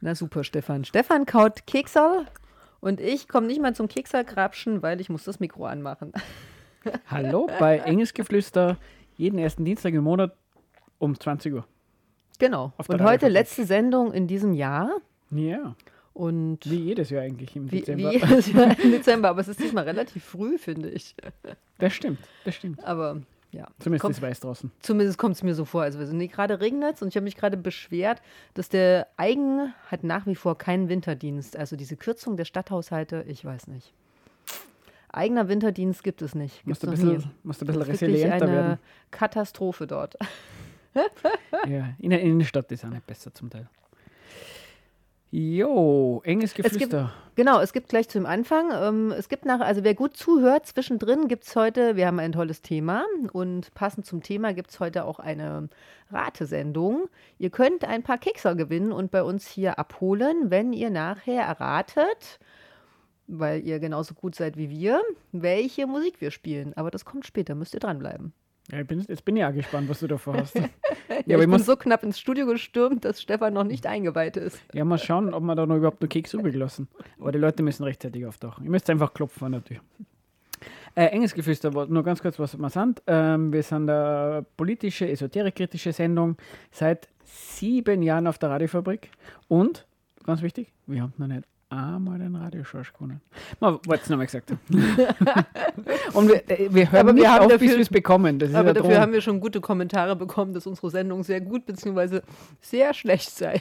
Na super, Stefan. Stefan kaut Keksal und ich komme nicht mal zum Keksalgrabschen, weil ich muss das Mikro anmachen. Hallo bei Engelsgeflüster, jeden ersten Dienstag im Monat um 20 Uhr. Genau. Auf Und heute letzte Sendung in diesem Jahr. Ja, Und wie jedes Jahr eigentlich im wie, Dezember. wie jedes Jahr im Dezember, aber es ist diesmal relativ früh, finde ich. Das stimmt, das stimmt. Aber ja. Zumindest Kommt- ist weiß draußen. Zumindest kommt es mir so vor. Also wir sind nee, gerade regnet und ich habe mich gerade beschwert, dass der Eigen hat nach wie vor keinen Winterdienst. Also diese Kürzung der Stadthaushalte, ich weiß nicht. Eigener Winterdienst gibt es nicht. Gibt's Musst du ein bisschen, musst du ein bisschen resilienter eine werden. Katastrophe dort. Ja, in der Innenstadt ist auch nicht besser zum Teil. Jo, enges gibt- Geflüster. Genau, es gibt gleich zum Anfang, ähm, es gibt nach, also wer gut zuhört, zwischendrin gibt es heute, wir haben ein tolles Thema und passend zum Thema gibt es heute auch eine Ratesendung. Ihr könnt ein paar Kekser gewinnen und bei uns hier abholen, wenn ihr nachher erratet, weil ihr genauso gut seid wie wir, welche Musik wir spielen. Aber das kommt später, müsst ihr dranbleiben. Ja, ich bin, jetzt bin ich auch gespannt, was du davor hast. ja, Ja, ich ich bin so knapp ins Studio gestürmt, dass Stefan noch nicht eingeweiht ist. ja, mal schauen, ob wir da noch überhaupt noch Keks übrig lassen. Aber die Leute müssen rechtzeitig auftauchen. Ihr müsst einfach klopfen an der Tür. Äh, enges Geflüster, nur ganz kurz, was wir sind. Ähm, wir sind eine politische, esoterikkritische Sendung seit sieben Jahren auf der Radiofabrik. Und, ganz wichtig, wir haben noch nicht einmal den Radioschorsch gewonnen. Mal, es nochmal gesagt. Und wir, äh, wir hören Aber wir nicht haben auf, bis dafür- wir es bekommen. Aber dafür Drohung. haben wir schon gute Kommentare bekommen, dass unsere Sendung sehr gut bzw. sehr schlecht sei.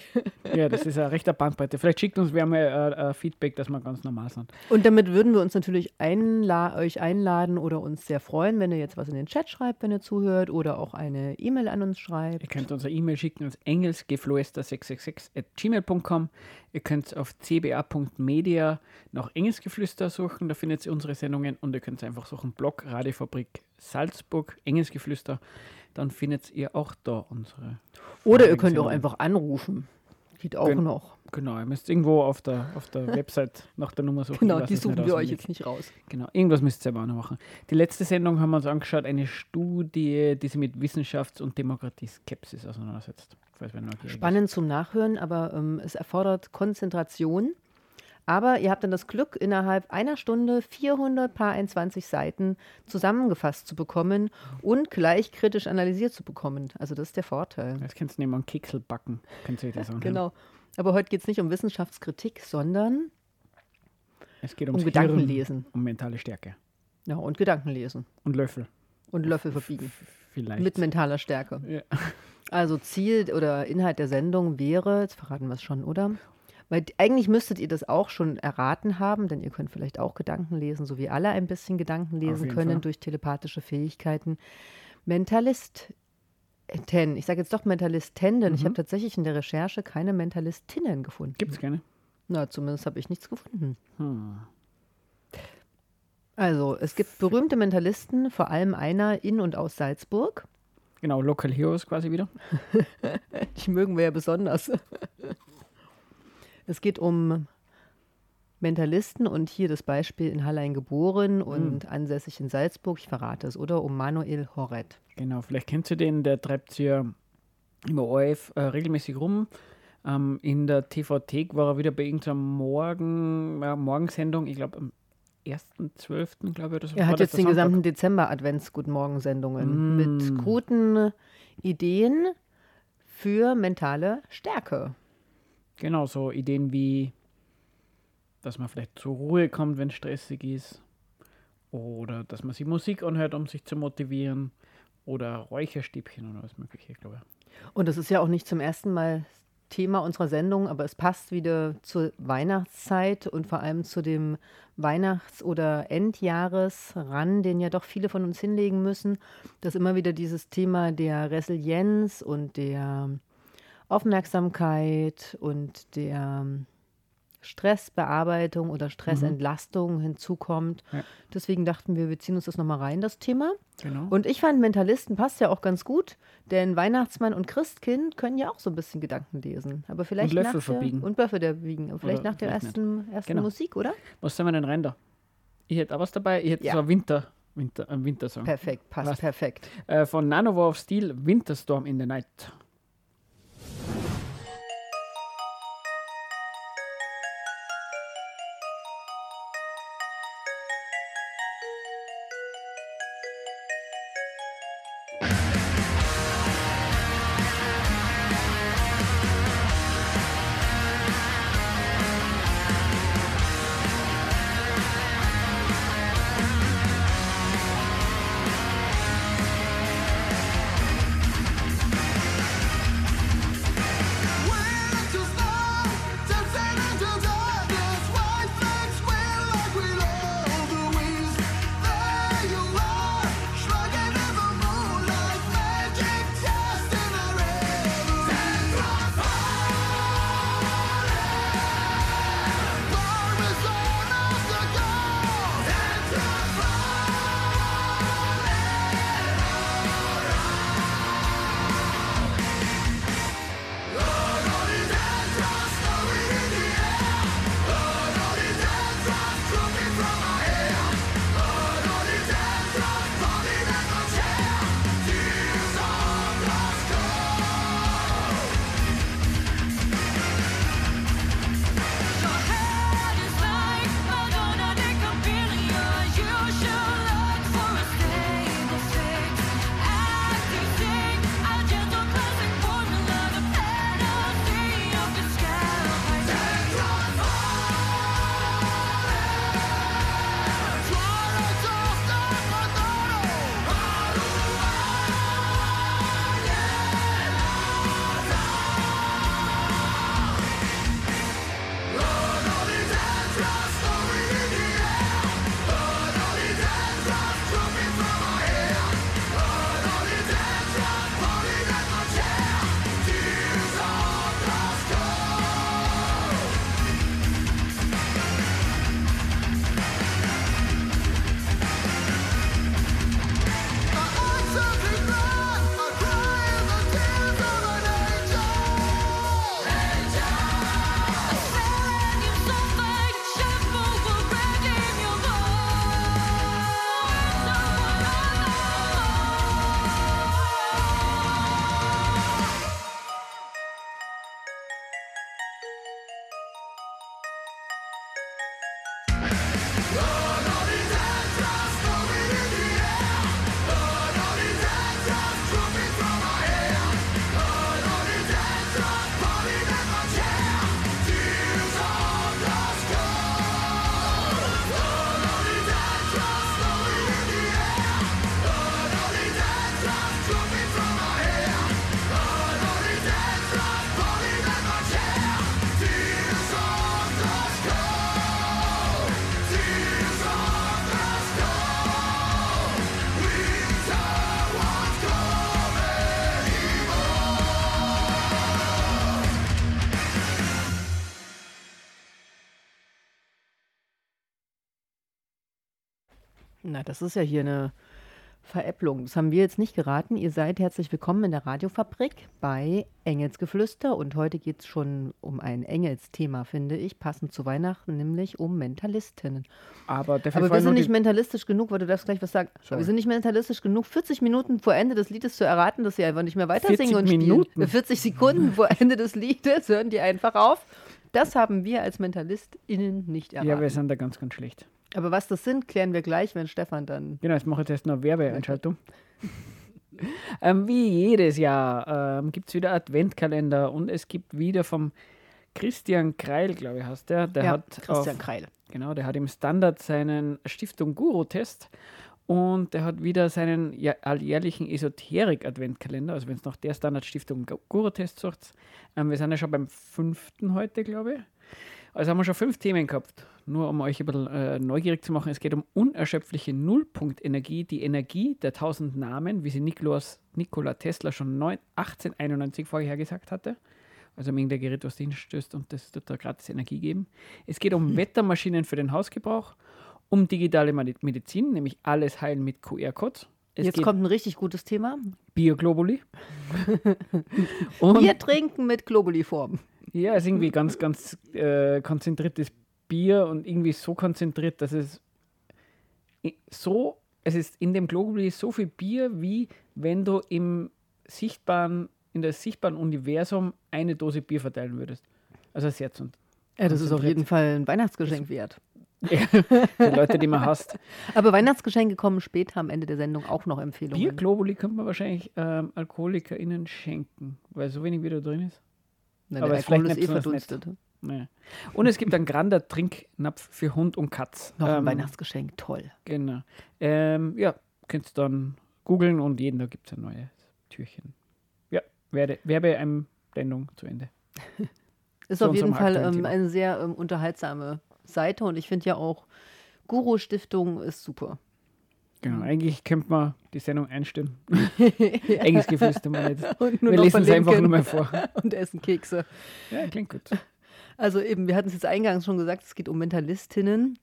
Ja, das ist eine rechte Bandbreite. Vielleicht schickt uns wer mal äh, äh, Feedback, dass wir ganz normal sind. Und damit würden wir uns natürlich einla euch einladen oder uns sehr freuen, wenn ihr jetzt was in den Chat schreibt, wenn ihr zuhört oder auch eine E-Mail an uns schreibt. Ihr könnt uns eine E-Mail schicken als engelsgeflüster666 at gmail.com. Ihr könnt auf cba.media nach Engelsgeflüster suchen, da findet ihr unsere Sendungen und ihr könnt einfach suchen Blog Radiofabrik Salzburg, Engelsgeflüster. Dann findet ihr auch da unsere. Oder ihr könnt auch einfach anrufen. Geht auch Gen- noch. Genau, ihr müsst irgendwo auf der, auf der Website nach der Nummer suchen. Genau, die suchen wir euch jetzt nicht raus. Genau, irgendwas müsst ihr selber auch noch machen. Die letzte Sendung haben wir uns angeschaut, eine Studie, die sich mit Wissenschafts- und Demokratie-Skepsis auseinandersetzt. Ist. Spannend zum Nachhören, aber ähm, es erfordert Konzentration. Aber ihr habt dann das Glück, innerhalb einer Stunde 400 paar 21 Seiten zusammengefasst zu bekommen und gleich kritisch analysiert zu bekommen. Also das ist der Vorteil. Jetzt könnt ihr nehmen Keksel backen. Könnt ihr das anhören. Genau. Aber heute geht es nicht um Wissenschaftskritik, sondern Es geht um Gedankenlesen. Um mentale Stärke. Ja, und Gedankenlesen. Und Löffel. Und Löffel verbiegen. Vielleicht. Mit mentaler Stärke. ja. Also Ziel oder Inhalt der Sendung wäre, jetzt verraten wir es schon, oder? Weil eigentlich müsstet ihr das auch schon erraten haben, denn ihr könnt vielleicht auch Gedanken lesen, so wie alle ein bisschen Gedanken lesen können Fall. durch telepathische Fähigkeiten. Mentalisten, ich sage jetzt doch Mentalisten, denn ich Mhm. habe tatsächlich in der Recherche keine Mentalistinnen gefunden. Gibt es keine? Na, zumindest habe ich nichts gefunden. Hm. Also, es gibt berühmte Mentalisten, vor allem einer in und aus Salzburg. Genau, Local Heroes quasi wieder. Die mögen wir ja besonders. Es geht um Mentalisten und hier das Beispiel in Hallein geboren und ansässig in Salzburg, ich verrate es, oder? Um Manuel Horret. Genau, vielleicht kennt ihr den, der treibt ja im ORF äh, regelmäßig rum. Ähm, in der TV-Thek war er wieder bei irgendeiner Morgen, ja, Morgensendung, ich glaube am 1.12., glaube ich, so. Er hat das jetzt den Sonntag. gesamten Dezember Advents-Guten Morgen-Sendungen Mm. mit guten Ideen für mentale Stärke. Genau, so Ideen wie, dass man vielleicht zur Ruhe kommt, wenn es stressig ist. Oder dass man sich Musik anhört, um sich zu motivieren. Oder Räucherstäbchen oder was mögliche, glaube ich. Und das ist ja auch nicht zum ersten Mal Thema unserer Sendung, aber es passt wieder zur Weihnachtszeit und vor allem zu dem Weihnachts- oder Endjahresran, den ja doch viele von uns hinlegen müssen, dass immer wieder dieses Thema der Resilienz und der Aufmerksamkeit und der Stressbearbeitung oder Stressentlastung hinzukommt. Ja. Deswegen dachten wir, wir ziehen uns das nochmal rein, das Thema. Genau. Und ich fand, Mentalisten passt ja auch ganz gut, denn Weihnachtsmann und Christkind können ja auch so ein bisschen Gedanken lesen. Aber vielleicht Löffel nach der, verbiegen. Und Löffel der biegen. Aber vielleicht Oder nach der vielleicht ersten, ersten Genau. Musik, oder? Was soll man denn rein da? Ich hätte auch was dabei. Ich hätte Ja. so ein Winter, Winter, ein Wintersong. Perfekt, passt Was? perfekt. Äh, von Nanowar of Steel, Winterstorm in the Night. Das ist ja hier eine Veräpplung. Das haben wir jetzt nicht geraten. Ihr seid herzlich willkommen in der Radiofabrik bei Engelsgeflüster. Und heute geht es schon um ein Engelsthema, finde ich, passend zu Weihnachten, nämlich um Mentalistinnen. Aber, Aber wir sind nicht mentalistisch genug, weil du darfst gleich was sagen. Sorry. wir sind nicht mentalistisch genug, 40 Minuten vor Ende des Liedes zu erraten, dass sie einfach nicht mehr weiter 40 singen und Minuten? spielen. 40 Sekunden vor Ende des Liedes hören die einfach auf. Das haben wir als MentalistInnen nicht erraten. Ja, wir sind da ganz, ganz schlecht. Aber was das sind, klären wir gleich, wenn Stefan dann. Genau, jetzt mache ich jetzt noch eine Werbeeinschaltung. ähm, wie jedes Jahr ähm, gibt es wieder Adventkalender und es gibt wieder vom Christian Kreil, glaube ich, heißt der. Der ja, hat Christian auf, Kreil. Genau, der hat im Standard seinen Stiftung Guru-Test und der hat wieder seinen alljährlichen Esoterik-Adventkalender. Also, wenn es nach der Standard-Stiftung Gu- Guru-Test sucht, ähm, wir sind ja schon beim fünften heute, glaube ich. Also haben wir schon fünf Themen gehabt. Nur um euch ein bisschen äh, neugierig zu machen, es geht um unerschöpfliche Nullpunktenergie, die Energie der tausend Namen, wie sie Nikolaus, Nikola Tesla schon neun- 1891 vorher gesagt hatte. Also um irgendein Gerät, was du hinstößt und das tut da gratis Energie geben. Es geht um Wettermaschinen für den Hausgebrauch, um digitale Medi- Medizin, nämlich alles heilen mit QR-Codes. Es Jetzt kommt ein richtig gutes Thema. Bioglobuli. Wir trinken mit Globuli-Form. ja, es ist irgendwie ganz, ganz äh, konzentriertes Bier und irgendwie so konzentriert, dass es so es ist in dem Globuli so viel Bier, wie wenn du im sichtbaren, in der sichtbaren Universum eine Dose Bier verteilen würdest. Also sehr zu. Ja, das ist auf jeden Fall ein Weihnachtsgeschenk wert. Ja, für Leute, die man hasst. Aber Weihnachtsgeschenke kommen später am Ende der Sendung auch noch Empfehlungen. Bier Globuli könnte man wahrscheinlich ähm, AlkoholikerInnen schenken, weil so wenig wieder drin ist. Nein, aber der ist vielleicht Alkohol ist nicht eh besonders nett. Nee. Und es gibt einen Grander Trinknapf für Hund und Katz. Noch ein Ähm, Weihnachtsgeschenk, toll. Genau. Ähm, ja, könnt ihr dann googeln und jeden Tag gibt es ein neues Türchen. Ja, Werbe, Werbeeinblendung zu Ende. Ist auf jeden Fall ähm, eine sehr ähm, unterhaltsame Seite und ich finde ja auch Guru Stiftung ist super. Genau, eigentlich könnte man die Sendung einstellen. Enges Geflüster mal nicht. Wir lesen es einfach nur mal vor. und essen Kekse. Ja, klingt gut. Also eben, wir hatten es jetzt eingangs schon gesagt, es geht um Mentalistinnen.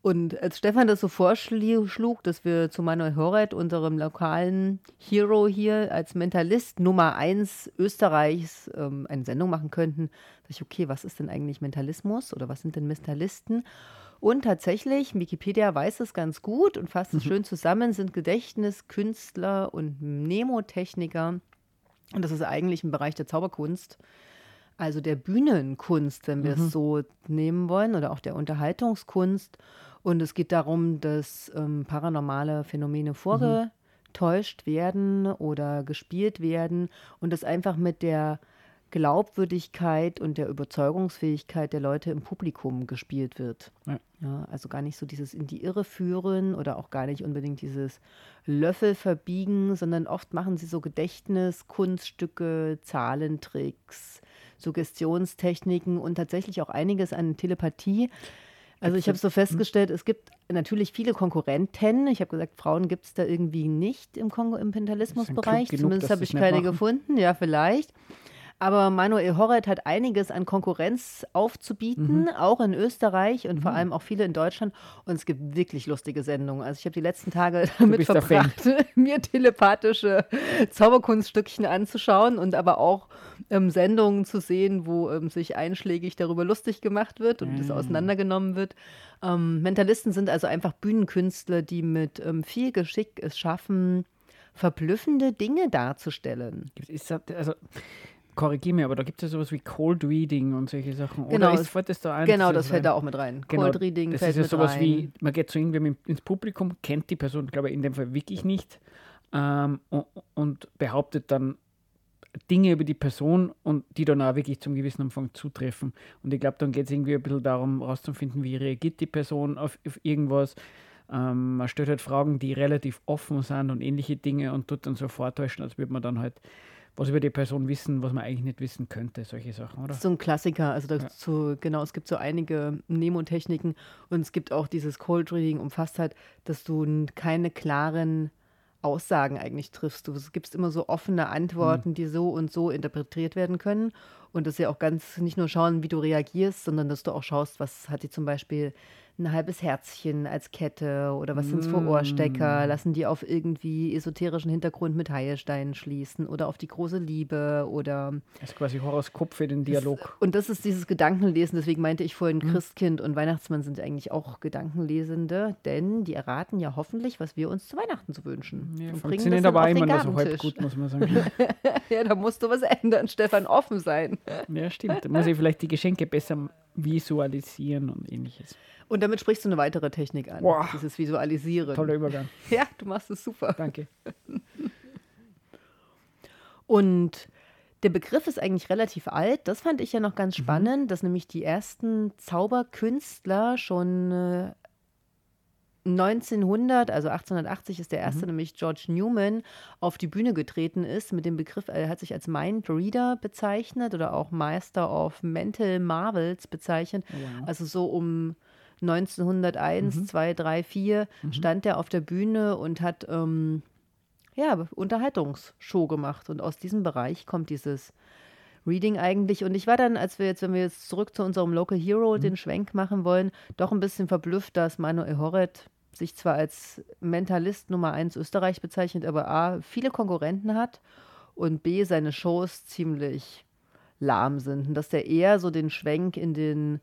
Und als Stefan das so vorschlug, dass wir zu Manuel Horet, unserem lokalen Hero hier, als Mentalist Nummer eins Österreichs ähm, eine Sendung machen könnten, dachte ich, okay, was ist denn eigentlich Mentalismus oder was sind denn Mentalisten? Und tatsächlich, Wikipedia weiß es ganz gut und fasst es schön zusammen, sind Gedächtniskünstler und Mnemotechniker. Und das ist eigentlich im Bereich der Zauberkunst also der Bühnenkunst, wenn wir es so nehmen wollen, oder auch der Unterhaltungskunst. Und es geht darum, dass ähm, paranormale Phänomene vorgetäuscht werden oder gespielt werden und das einfach mit der Glaubwürdigkeit und der Überzeugungsfähigkeit der Leute im Publikum gespielt wird. Ja. Ja, also gar nicht so dieses in die Irre führen oder auch gar nicht unbedingt dieses Löffel verbiegen, sondern oft machen sie so Gedächtniskunststücke, Zahlentricks, Suggestionstechniken und tatsächlich auch einiges an Telepathie. Also ich habe so festgestellt, es gibt natürlich viele Konkurrenten. Ich habe gesagt, Frauen gibt es da irgendwie nicht im, Kongo im Pentalismusbereich. Zumindest habe ich keine machen. gefunden. Ja, vielleicht. Aber Manuel Horret hat einiges an Konkurrenz aufzubieten, Mhm. auch in Österreich und vor allem auch viele in Deutschland. Und es gibt wirklich lustige Sendungen. Also ich habe die letzten Tage damit verbracht, mir telepathische Zauberkunststückchen anzuschauen und aber auch ähm, Sendungen zu sehen, wo ähm, sich einschlägig darüber lustig gemacht wird und das auseinandergenommen wird. Ähm, Mentalisten sind also einfach Bühnenkünstler, die mit ähm, viel Geschick es schaffen, verblüffende Dinge darzustellen. Also, korrigier mir, aber da gibt es ja sowas wie Cold Reading und solche Sachen. Genau, Oder ist, fällt das da ein? Genau, das fällt da auch mit rein. Genau, Cold Reading das fällt ist ja sowas rein. wie, man geht zu irgendwem ins Publikum, kennt die Person, glaube ich, in dem Fall wirklich nicht ähm, und, und behauptet dann Dinge über die Person und die dann auch wirklich zum gewissen Umfang zutreffen. Und ich glaube, dann geht es irgendwie ein bisschen darum, herauszufinden, wie reagiert die Person auf, auf irgendwas. Ähm, man stellt halt Fragen, die relativ offen sind und ähnliche Dinge und tut dann so vortäuschen, als würde man dann halt was über die Person wissen, was man eigentlich nicht wissen könnte, solche Sachen, oder? Das ist so ein Klassiker. Also dazu, genau, es gibt so einige Mnemotechniken und es gibt auch dieses Cold Reading, umfasst halt, dass du keine klaren Aussagen eigentlich triffst. Du gibst immer so offene Antworten, die so und so interpretiert werden können. Und das ist ja auch ganz nicht nur schauen, wie du reagierst, sondern dass du auch schaust, was hat die zum Beispiel ein halbes Herzchen als Kette oder was sind es für Ohrstecker? Lassen die auf irgendwie esoterischen Hintergrund mit Heilsteinen schließen oder auf die große Liebe oder Das ist quasi Horoskop für den Dialog. und das ist dieses Gedankenlesen, deswegen meinte ich vorhin, Mhm. Christkind und Weihnachtsmann sind eigentlich auch Gedankenlesende, denn die erraten ja hoffentlich, was wir uns zu Weihnachten zu wünschen. Ja, und bringen das aber nur so halb gut, muss man sagen. Ja, da musst du was ändern, Stefan, offen sein. Ja, stimmt. Da muss ich vielleicht die Geschenke besser visualisieren und ähnliches. Und damit sprichst du eine weitere Technik an, Boah. dieses Visualisieren. Toller Übergang. Ja, du machst es super. Danke. Und der Begriff ist eigentlich relativ alt. Das fand ich ja noch Mhm. ganz spannend, dass nämlich die ersten Zauberkünstler schon äh, 1900, also 1880 ist der erste, Mhm. nämlich George Newman, auf die Bühne getreten ist mit dem Begriff, er hat sich als Mind Reader bezeichnet oder auch Master of Mental Marvels bezeichnet. wow. Also so um 1901, 2, 3, 4 stand er auf der Bühne und hat ähm, ja, Unterhaltungsshow gemacht. Und aus diesem Bereich kommt dieses Reading eigentlich. Und ich war dann, als wir jetzt, wenn wir jetzt zurück zu unserem Local Hero den Schwenk machen wollen, doch ein bisschen verblüfft, dass Manuel Horret sich zwar als Mentalist Nummer 1 Österreich bezeichnet, aber A, viele Konkurrenten hat und B, seine Shows ziemlich lahm sind. Und dass der eher so den Schwenk in den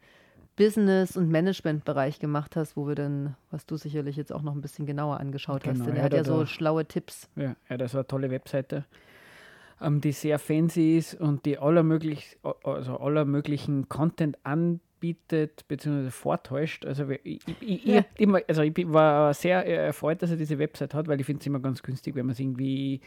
Business- und Management-Bereich gemacht hast, wo wir dann, was du sicherlich jetzt auch noch ein bisschen genauer angeschaut Genau, hast. Denn er hat ja so da- schlaue Tipps. Ja, ja, das war eine tolle Webseite, ähm, die sehr fancy ist und die aller, möglich, also aller möglichen Content anbietet bzw. vortäuscht. Also ich, ich, Ja. ich, also ich war sehr äh, erfreut, dass er diese Website hat, weil ich finde es immer ganz günstig, wenn man sich irgendwie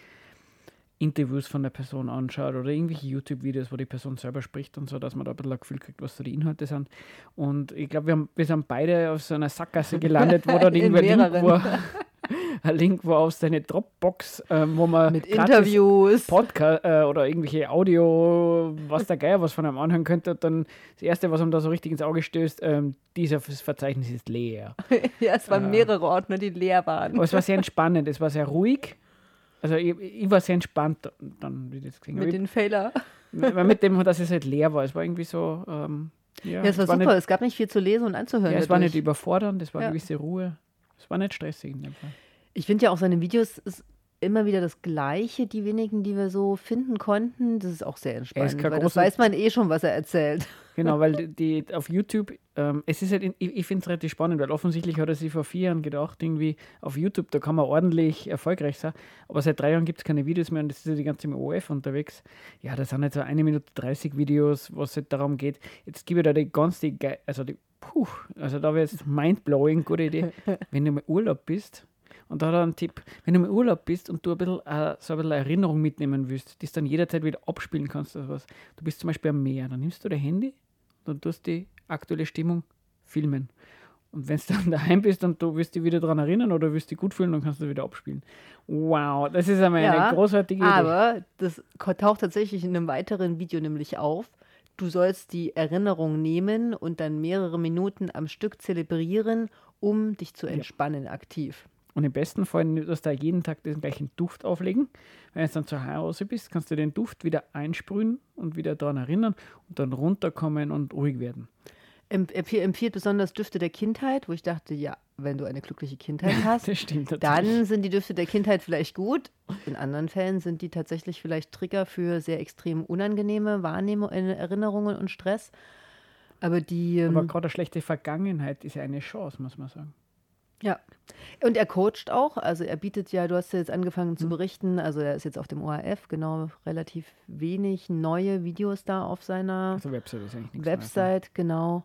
Interviews von der Person anschaut oder irgendwelche YouTube-Videos, wo die Person selber spricht und so, dass man da ein bisschen ein Gefühl kriegt, was so die Inhalte sind. Und ich glaube, wir, haben- wir sind beide auf so einer Sackgasse gelandet, wo da In irgendwer Link war. ein Link war auf seine Dropbox, ähm, wo man Mit Interviews. Podcast äh, oder irgendwelche Audio, was der Geier was von einem anhören könnte. Und dann das Erste, was ihm da so richtig ins Auge stößt, ähm, dieser Verzeichnis ist leer. ja, es waren mehrere Ordner, die leer waren. Aber es war sehr entspannend, es war sehr ruhig. Also ich, ich war sehr entspannt dann, wie das gesehen Mit den Fehler. Weil mit dem, dass es halt leer war. Es war irgendwie so. Ähm, ja, Ja, es war super. Nicht, es gab nicht viel zu lesen und anzuhören. ja, es war nicht dadurch. überfordernd, es war Ja. eine gewisse Ruhe. Es war nicht stressig in dem Fall. Ich finde ja auch seine Videos ist immer wieder das Gleiche, die wenigen, die wir so finden konnten. Das ist auch sehr entspannend, weil das weiß man eh schon, was er erzählt. Genau, weil die, die auf YouTube, ähm, es ist halt, in, ich, ich finde es relativ spannend, weil offensichtlich hat er sich vor vier Jahren gedacht, irgendwie auf YouTube, da kann man ordentlich erfolgreich sein, aber seit drei Jahren gibt es keine Videos mehr und das ist ja die ganze im OF unterwegs. Ja, das sind jetzt so eine Minute 30 Videos, was halt darum geht. Jetzt gebe ich da die ganze, Ge also die, puh, also da wäre jetzt mindblowing, gute Idee, wenn du im Urlaub bist. Und da hat er einen Tipp, wenn du im Urlaub bist und du ein bisschen, äh, so ein bisschen Erinnerung mitnehmen willst, die du dann jederzeit wieder abspielen kannst, oder was. Du bist zum Beispiel am Meer, dann nimmst du dein Handy und tust die aktuelle Stimmung filmen. Und wenn du dann daheim bist und du wirst dich wieder daran erinnern oder wirst dich gut fühlen, dann kannst du wieder abspielen. Wow, das ist einmal Ja, eine großartige Idee. Aber das taucht tatsächlich in einem weiteren Video nämlich auf. Du sollst die Erinnerung nehmen und dann mehrere Minuten am Stück zelebrieren, um dich zu entspannen aktiv. Und im besten Fall dass du da jeden Tag den gleichen Duft auflegen. Wenn du dann zu Hause bist, kannst du den Duft wieder einsprühen und wieder daran erinnern und dann runterkommen und ruhig werden. Emp empf- empfiehlt besonders Düfte der Kindheit, wo ich dachte, ja, wenn du eine glückliche Kindheit hast, dann sind die Düfte der Kindheit vielleicht gut. In anderen Fällen sind die tatsächlich vielleicht Trigger für sehr extrem unangenehme Wahrnehmung, äh, Erinnerungen und Stress. Aber die. Aber ähm, gerade eine schlechte Vergangenheit ist ja eine Chance, muss man sagen. Ja. Und er coacht auch, also er bietet ja, du hast ja jetzt angefangen Mhm. zu berichten, also er ist jetzt auf dem ORF, genau, relativ wenig neue Videos da auf seiner Also Website ne? Website, genau.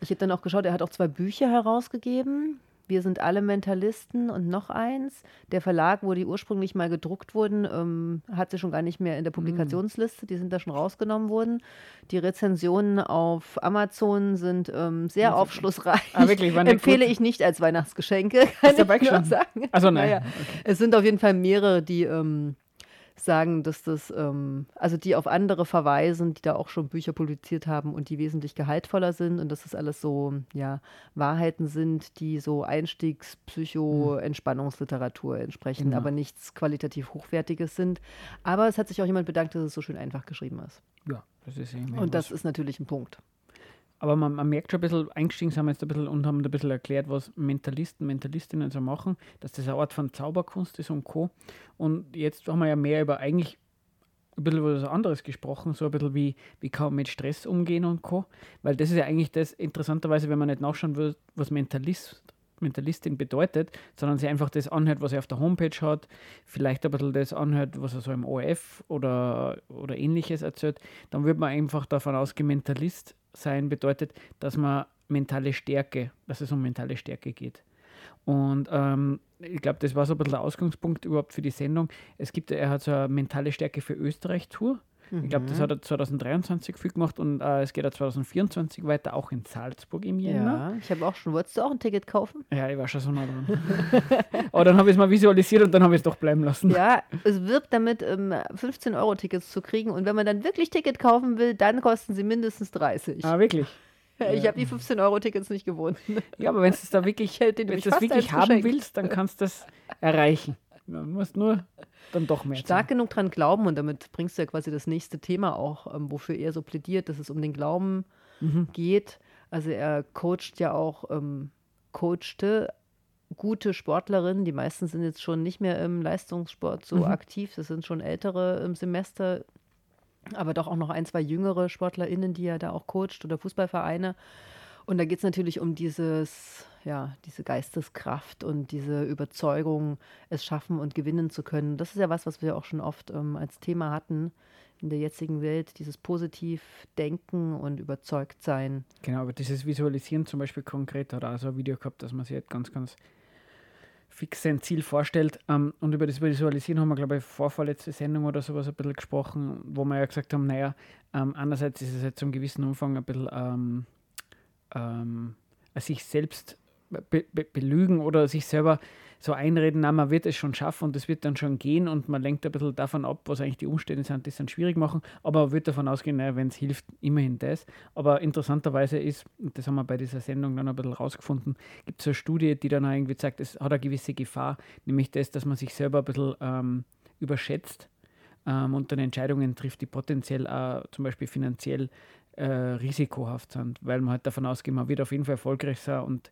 Ich habe dann auch geschaut, er hat auch zwei Bücher herausgegeben. Wir sind alle Mentalisten und noch eins. Der Verlag, wo die ursprünglich mal gedruckt wurden, ähm, hat sie schon gar nicht mehr Mm. in der Publikationsliste. Die sind da schon rausgenommen worden. Die Rezensionen auf Amazon sind ähm, sehr aufschlussreich. Ah, wirklich? Empfehle ich nicht als Weihnachtsgeschenke, kann dabei ich nur schon? sagen. Also nein. Naja, Es sind auf jeden Fall mehrere, die ähm, sagen, dass das, ähm, also die auf andere verweisen, die da auch schon Bücher publiziert haben und die wesentlich gehaltvoller sind und dass das alles so, ja, Wahrheiten sind, die so Einstiegs-Psycho-Entspannungsliteratur entsprechen, Genau. aber nichts qualitativ Hochwertiges sind. Aber es hat sich auch jemand bedankt, dass es so schön einfach geschrieben ist. Ja, das ist irgendwie Und das was. ist natürlich ein Punkt. Aber man, man merkt schon ein bisschen, eingestiegen sind wir jetzt ein bisschen und haben ein bisschen erklärt, was Mentalisten, Mentalistinnen so machen, dass das eine Art von Zauberkunst ist und Co. Und jetzt haben wir ja mehr über eigentlich ein bisschen was anderes gesprochen, so ein bisschen wie, wie kann man mit Stress umgehen und Co. Weil das ist ja eigentlich das, interessanterweise, wenn man nicht nachschauen will, was Mentalist, Mentalistin bedeutet, sondern sie einfach das anhört, was er auf der Homepage hat, vielleicht ein bisschen das anhört, was er so im ORF oder, oder ähnliches erzählt, dann wird man einfach davon ausgehen, Mentalist sein bedeutet, dass man mentale Stärke, dass es um mentale Stärke geht. Und ähm, ich glaube, das war so ein bisschen der Ausgangspunkt überhaupt für die Sendung. Es gibt, er hat so eine mentale Stärke für Österreich-Tour. Ich glaube, das hat er 2023 viel gemacht und äh, es geht ja 2024 weiter, auch in Salzburg im Jänner. Ja, ich habe auch schon, wolltest du auch ein Ticket kaufen? Ja, ich war schon so nah dran. Aber dann habe ich es mal visualisiert und dann habe ich es doch bleiben lassen. Ja, es wirbt damit, ähm, 15-Euro-Tickets zu kriegen. Und wenn man dann wirklich Ticket kaufen will, dann kosten sie mindestens 30. Ah, wirklich? ich habe die 15-Euro-Tickets nicht gewohnt. Ja, aber wenn du es da wirklich, wenn du das wirklich haben Geschenk. willst, dann kannst du das erreichen. Du musst nur dann doch mehr Stark genug dran glauben und damit bringst du ja quasi das nächste Thema auch, ähm, wofür er so plädiert, dass es um den Glauben Mhm. geht. Also er coacht ja auch, ähm, coachte gute Sportlerinnen. Die meisten sind jetzt schon nicht mehr im Leistungssport so Mhm. aktiv. Das sind schon ältere im Semester, aber doch auch noch ein, zwei jüngere SportlerInnen, die er da auch coacht oder Fußballvereine. Und da geht es natürlich um dieses, ja, diese Geisteskraft und diese Überzeugung, es schaffen und gewinnen zu können. Das ist ja was, was wir auch schon oft ähm, als Thema hatten in der jetzigen Welt, dieses positiv Denken und überzeugt sein. Genau, aber dieses Visualisieren zum Beispiel konkret hat auch so ein Video gehabt, dass man sich halt ganz, ganz fix sein Ziel vorstellt. Ähm, und über das Visualisieren haben wir, glaube ich, vorvorletzte Sendung oder sowas ein bisschen gesprochen, wo wir ja gesagt haben, naja, ähm, einerseits ist es halt zum gewissen Umfang ein bisschen ähm, ähm, sich selbst be be belügen oder sich selber so einreden, na, man wird es schon schaffen und es wird dann schon gehen und man lenkt ein bisschen davon ab, was eigentlich die Umstände sind, die es dann schwierig machen, aber man wird davon ausgehen, naja, wenn es hilft, immerhin das. Aber interessanterweise ist, und das haben wir bei dieser Sendung dann ein bisschen rausgefunden, gibt es eine Studie, die dann irgendwie zeigt, es hat eine gewisse Gefahr, nämlich das, dass man sich selber ein bisschen ähm, überschätzt ähm, und dann Entscheidungen trifft, die potenziell auch zum Beispiel finanziell äh, risikohaft sind, weil man halt davon ausgeht, man wird auf jeden Fall erfolgreich sein und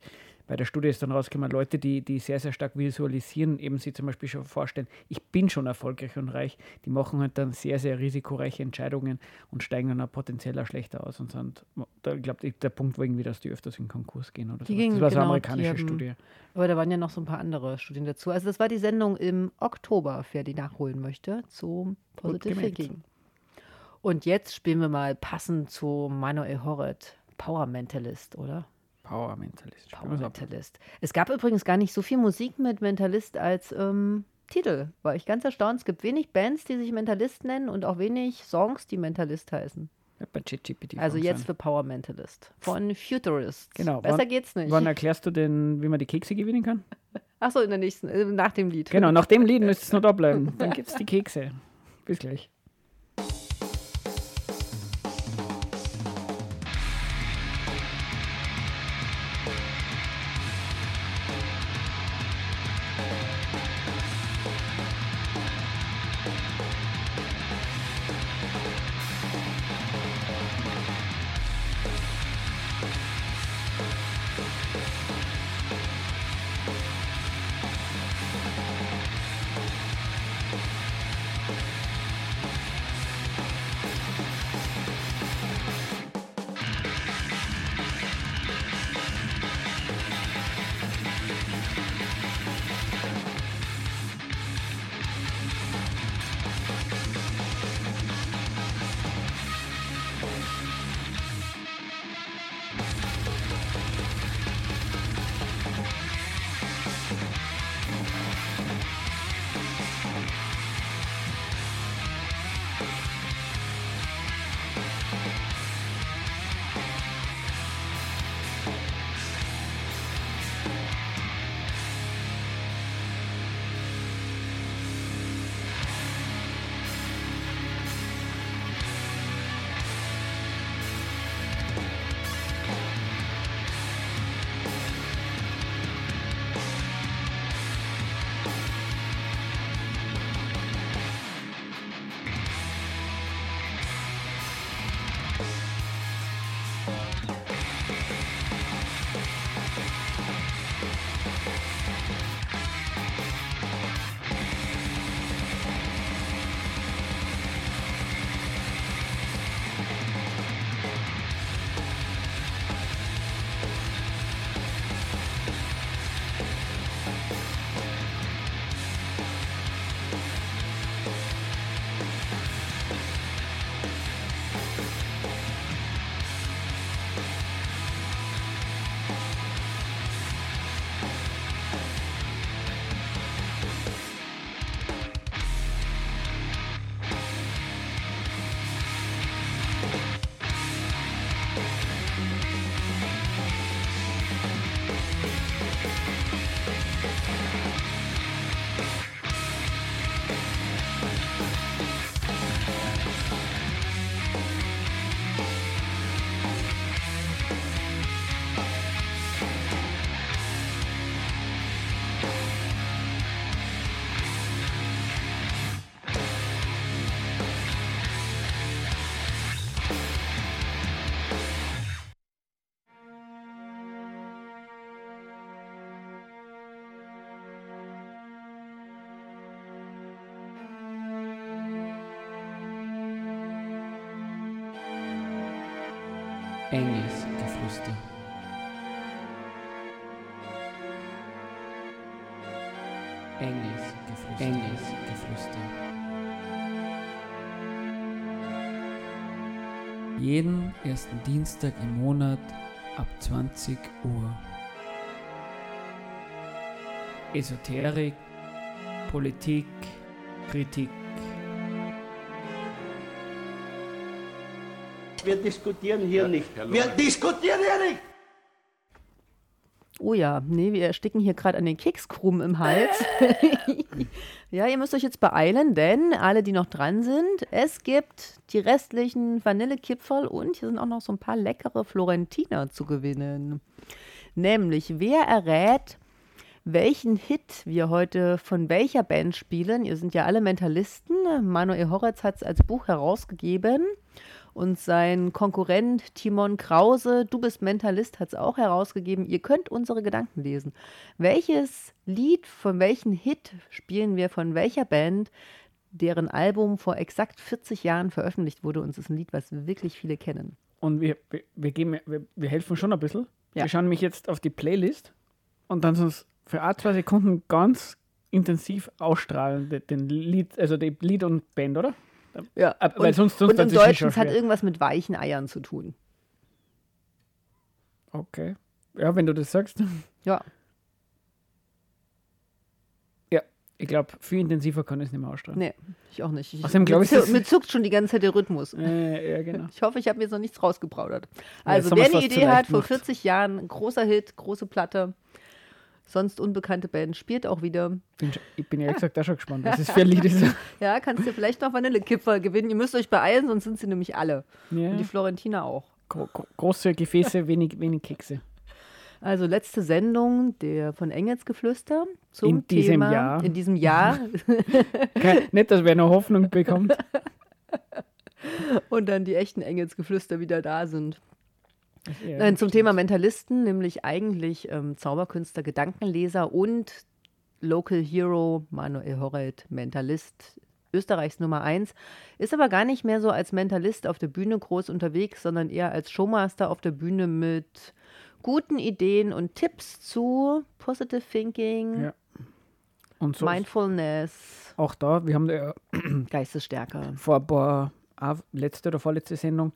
bei der Studie ist dann rausgekommen, Leute, die, die sehr, sehr stark visualisieren, eben sich zum Beispiel schon vorstellen, ich bin schon erfolgreich und reich, die machen halt dann sehr, sehr risikoreiche Entscheidungen und steigen dann auch potenziell auch schlechter aus und sind, da, ich glaube, der Punkt war irgendwie, dass die öfters in Konkurs gehen oder so. Das war so eine genau, amerikanische haben, Studie. Aber da waren ja noch so ein paar andere Studien dazu. Also das war die Sendung im Oktober, wer die nachholen möchte, zum Positive Thinking. Und jetzt spielen wir mal passend zu Manuel Horret, Power Mentalist, oder? Power Mentalist. Power Mentalist. Es gab übrigens gar nicht so viel Musik mit Mentalist als ähm, Titel. War ich ganz erstaunt. Es gibt wenig Bands, die sich Mentalist nennen und auch wenig Songs, die Mentalist heißen. also jetzt für Power Mentalist von Futurist. Genau. Besser wann, geht's nicht. Wann erklärst du denn, wie man die Kekse gewinnen kann? Achso, in der nächsten, äh, nach dem Lied. Genau, nach dem Lied müsst ihr noch da bleiben. Dann gibt's die Kekse. Bis gleich. Jeden ersten Dienstag im Monat ab 20 Uhr. Esoterik, Politik, Kritik. Wir diskutieren hier nicht. Wir diskutieren hier nicht! Oh ja, nee, wir ersticken hier gerade an den Kekskrumen im Hals. ja, ihr müsst euch jetzt beeilen, denn alle, die noch dran sind, es gibt die restlichen Vanillekipferl und hier sind auch noch so ein paar leckere Florentiner zu gewinnen. Nämlich, wer errät, welchen Hit wir heute von welcher Band spielen? Ihr sind ja alle Mentalisten. Manuel Horetz hat es als Buch herausgegeben und sein Konkurrent Timon Krause, du bist Mentalist, hat es auch herausgegeben. Ihr könnt unsere Gedanken lesen. Welches Lied von welchem Hit spielen wir von welcher Band, deren Album vor exakt 40 Jahren veröffentlicht wurde? Und es ist ein Lied, was wirklich viele kennen. Und wir, wir, wir, geben, wir, wir helfen schon ein bisschen. Ja. Wir schauen mich jetzt auf die Playlist und dann sonst für ein, zwei Sekunden ganz intensiv ausstrahlen, den- den Lied, also die Lied und Band, oder? Ja, Ab- weil und, sonst- sonst und im Deutschen es hat irgendwas mit weichen Eiern zu tun. Okay. Ja, wenn du das sagst. Ja, Ja, ich glaube, viel intensiver kann ich es nicht mehr ausstrahlen. nee, ich auch nicht. Ich, Außerdem glaub mir, ich, mir zuckt schon die ganze Zeit der Rhythmus. Äh, ja, genau. Ich hoffe, ich habe mir noch nichts rausgeplaudert. Ja, Also, haben wer eine Idee hat, vor gemacht. 40 Jahren, großer Hit, große Platte, sonst unbekannte Band, spielt auch wieder. Bin, ich bin ehrlich gesagt auch schon gespannt, was es für ein Lied ist. Ja, kannst du vielleicht noch Vanillekipferl gewinnen. Ihr müsst euch beeilen, sonst sind sie nämlich alle. Ja. Und die Florentiner auch. Gro große Gefäße, wenig, wenig Kekse. Also letzte Sendung der von Engelsgeflüster zum In diesem Thema Jahr. in diesem Jahr Kein, nicht, dass wer noch Hoffnung bekommt. und dann die echten Engelsgeflüster wieder da sind. Nein, zum Thema Mentalisten, nämlich eigentlich ähm, Zauberkünstler, Gedankenleser und Local Hero Manuel Horrelt, Mentalist, Österreichs Nummer eins, ist aber gar nicht mehr so als Mentalist auf der Bühne groß unterwegs, sondern eher als Showmaster auf der Bühne mit guten Ideen und Tipps zu Positive Thinking, Ja. Und so Mindfulness, auch da, wir haben ja Geistesstärke. vor ein paar, auch letzte oder vorletzte Sendung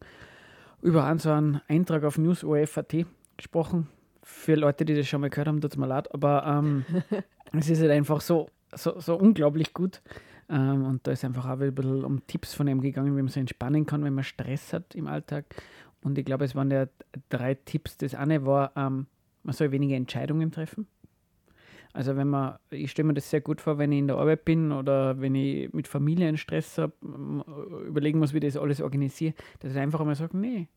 über einen so einen Eintrag auf NewsOF.at gesprochen. Für Leute, die das schon mal gehört haben, tut es mir leid, aber ähm, es ist halt einfach so, so, so unglaublich gut. Ähm, und da ist einfach auch ein bisschen um Tipps von ihm gegangen, wie man so entspannen kann, wenn man Stress hat im Alltag. Und ich glaube, es waren ja drei Tipps. Das eine war, ähm, man soll weniger Entscheidungen treffen. Also wenn man, ich stelle mir das sehr gut vor, wenn ich in der Arbeit bin oder wenn ich mit Familie einen Stress habe, überlegen muss, wie das alles organisiere, dass ich einfach einmal sage, nee,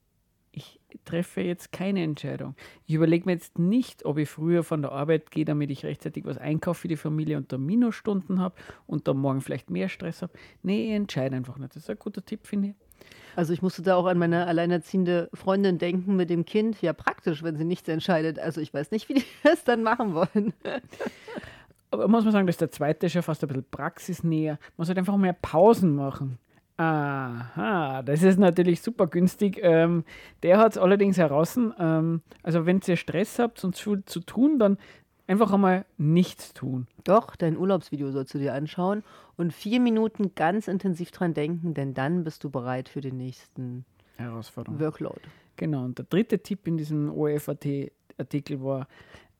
ich treffe jetzt keine Entscheidung. Ich überlege mir jetzt nicht, ob ich früher von der Arbeit gehe, damit ich rechtzeitig was einkaufe für die Familie und da Minusstunden habe und dann morgen vielleicht mehr Stress habe. Nee, ich entscheide einfach nicht. Das ist ein guter Tipp, finde ich. Also ich musste da auch an meine alleinerziehende Freundin denken mit dem Kind. Ja, praktisch, wenn sie nichts entscheidet. Also ich weiß nicht, wie die das dann machen wollen. Aber muss man sagen, dass der zweite ist ja fast ein bisschen praxisnäher. Man sollte einfach mehr Pausen machen. Aha, das ist natürlich super günstig. Ähm, der hat es allerdings heraus. Ähm, also, wenn ihr Stress habt und zu viel zu tun, dann einfach einmal nichts tun. Doch, dein Urlaubsvideo sollst du dir anschauen und vier Minuten ganz intensiv dran denken, denn dann bist du bereit für den nächsten Herausforderung. Workload. Genau. Und der dritte Tipp in diesem OFAT-Artikel war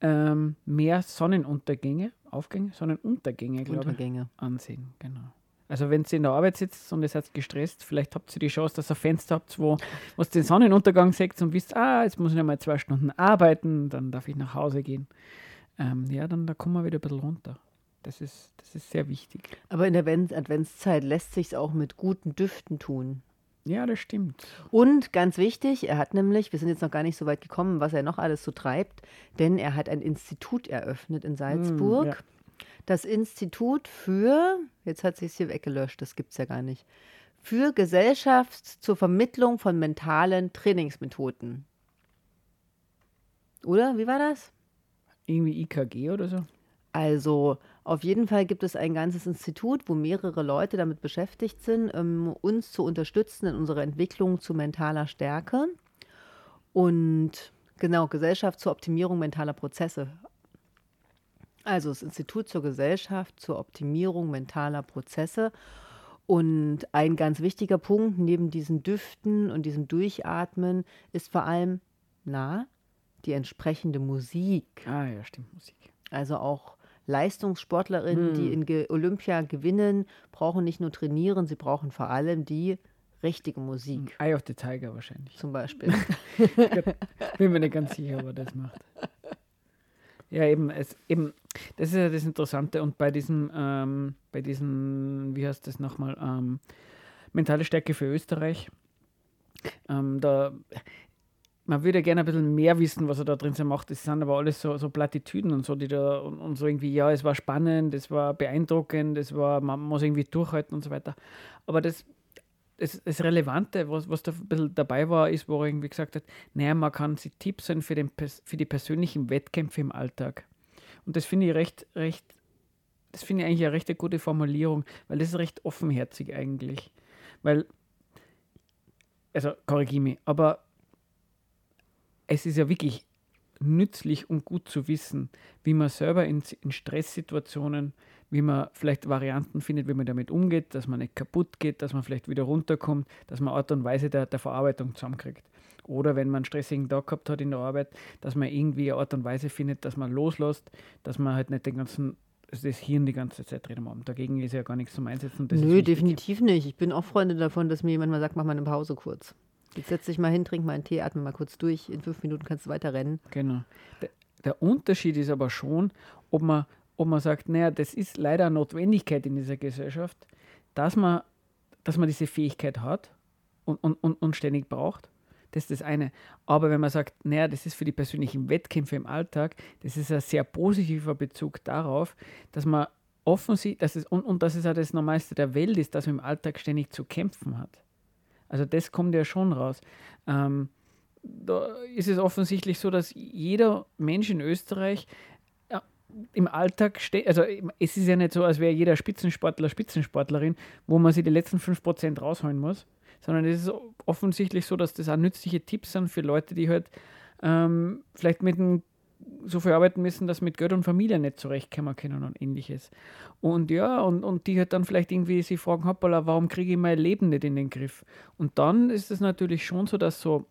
ähm, mehr Sonnenuntergänge, Aufgänge, Sonnenuntergänge, glaube ich. Untergänge. ansehen, genau. Also wenn ihr in der Arbeit sitzt und ihr seid gestresst, vielleicht habt ihr die Chance, dass ihr ein Fenster habt, wo wo ihr den Sonnenuntergang seht und wisst, ah, jetzt muss ich noch mal zwei Stunden arbeiten, dann darf ich nach Hause gehen. Ähm, ja, dann da kommen wir wieder ein bisschen runter. Das ist, das ist sehr wichtig. Aber in der Advent- Adventszeit lässt sich auch mit guten Düften tun. Ja, das stimmt. Und ganz wichtig, er hat nämlich, wir sind jetzt noch gar nicht so weit gekommen, was er noch alles so treibt, denn er hat ein Institut eröffnet in Salzburg. ja. Das Institut für, jetzt hat sich hier weggelöscht, das gibt es ja gar nicht, für Gesellschaft zur Vermittlung von mentalen Trainingsmethoden. Oder? Wie war das? Irgendwie IKG oder so. Also auf jeden Fall gibt es ein ganzes Institut, wo mehrere Leute damit beschäftigt sind, ähm, uns zu unterstützen in unserer Entwicklung zu mentaler Stärke und genau Gesellschaft zur Optimierung mentaler Prozesse. Also das Institut zur Gesellschaft zur Optimierung mentaler Prozesse. Und ein ganz wichtiger Punkt neben diesen Düften und diesem Durchatmen ist vor allem, na, die entsprechende Musik. Ah ja, stimmt, Musik. Also auch Leistungssportlerinnen, die in Ge Olympia gewinnen, brauchen nicht nur trainieren, sie brauchen vor allem die richtige Musik Eye of the Tiger wahrscheinlich. zum Beispiel. Bin mir nicht ganz sicher, ob er das macht. Ja, eben, es, eben, das ist ja das Interessante. Und bei diesem, ähm, bei diesem, wie heißt das nochmal, ähm, mentale Stärke für Österreich, ähm, da, man würde gerne ein bisschen mehr wissen, was er da drin so macht. Das sind aber alles so, so Plattitüden und so, die da, und, und so irgendwie, ja, es war spannend, es war beeindruckend, es war, man muss irgendwie durchhalten und so weiter. Aber das, das, das Relevante, was, was da ein bisschen dabei war, ist, wo er irgendwie gesagt hat, naja, man kann sich Tipps für, für die persönlichen Wettkämpfe im Alltag. Und das finde ich recht, recht, das finde ich eigentlich eine recht gute Formulierung, weil das ist recht offenherzig eigentlich. Weil, also korrigiere mich, aber es ist ja wirklich nützlich und gut zu wissen, wie man selber in, in Stresssituationen, wie man vielleicht Varianten findet, wie man damit umgeht, dass man nicht kaputt geht, dass man vielleicht wieder runterkommt, dass man Art und Weise der, der Verarbeitung zusammenkriegt. Oder wenn man einen stressigen Tag gehabt hat in der Arbeit, dass man irgendwie eine Art und Weise findet, dass man loslässt, dass man halt nicht den ganzen, also das Hirn die ganze Zeit drin haben. Dagegen ist ja gar nichts zum Einsetzen. Nö, definitiv nicht. Ich bin auch Freundin davon, dass mir jemand mal sagt, mach mal eine Pause kurz. Jetzt setz dich mal hin, trink mal einen Tee, atme mal kurz durch. In fünf Minuten kannst du weiter rennen. Genau. Der, der Unterschied ist aber schon, ob man, ob man sagt, naja, das ist leider eine Notwendigkeit in dieser Gesellschaft, dass man, dass man diese Fähigkeit hat und, und, und, und ständig braucht. Das ist das eine. Aber wenn man sagt, naja, das ist für die persönlichen Wettkämpfe im Alltag, das ist ein sehr positiver Bezug darauf, dass man offensichtlich, dass es, und, und dass es auch das Normalste der Welt ist, dass man im Alltag ständig zu kämpfen hat. Also das kommt ja schon raus. Ähm, da ist es offensichtlich so, dass jeder Mensch in Österreich ja, im Alltag steht, also es ist ja nicht so, als wäre jeder Spitzensportler Spitzensportlerin, wo man sich die letzten 5% rausholen muss, sondern es ist offensichtlich so, dass das auch nützliche Tipps sind für Leute, die halt ähm, vielleicht mit dem so viel arbeiten müssen, dass mit Geld und Familie nicht zurechtkommen können und ähnliches. Und ja, und, und die halt dann vielleicht irgendwie sich fragen, hoppala, warum kriege ich mein Leben nicht in den Griff? Und dann ist es natürlich schon so, dass so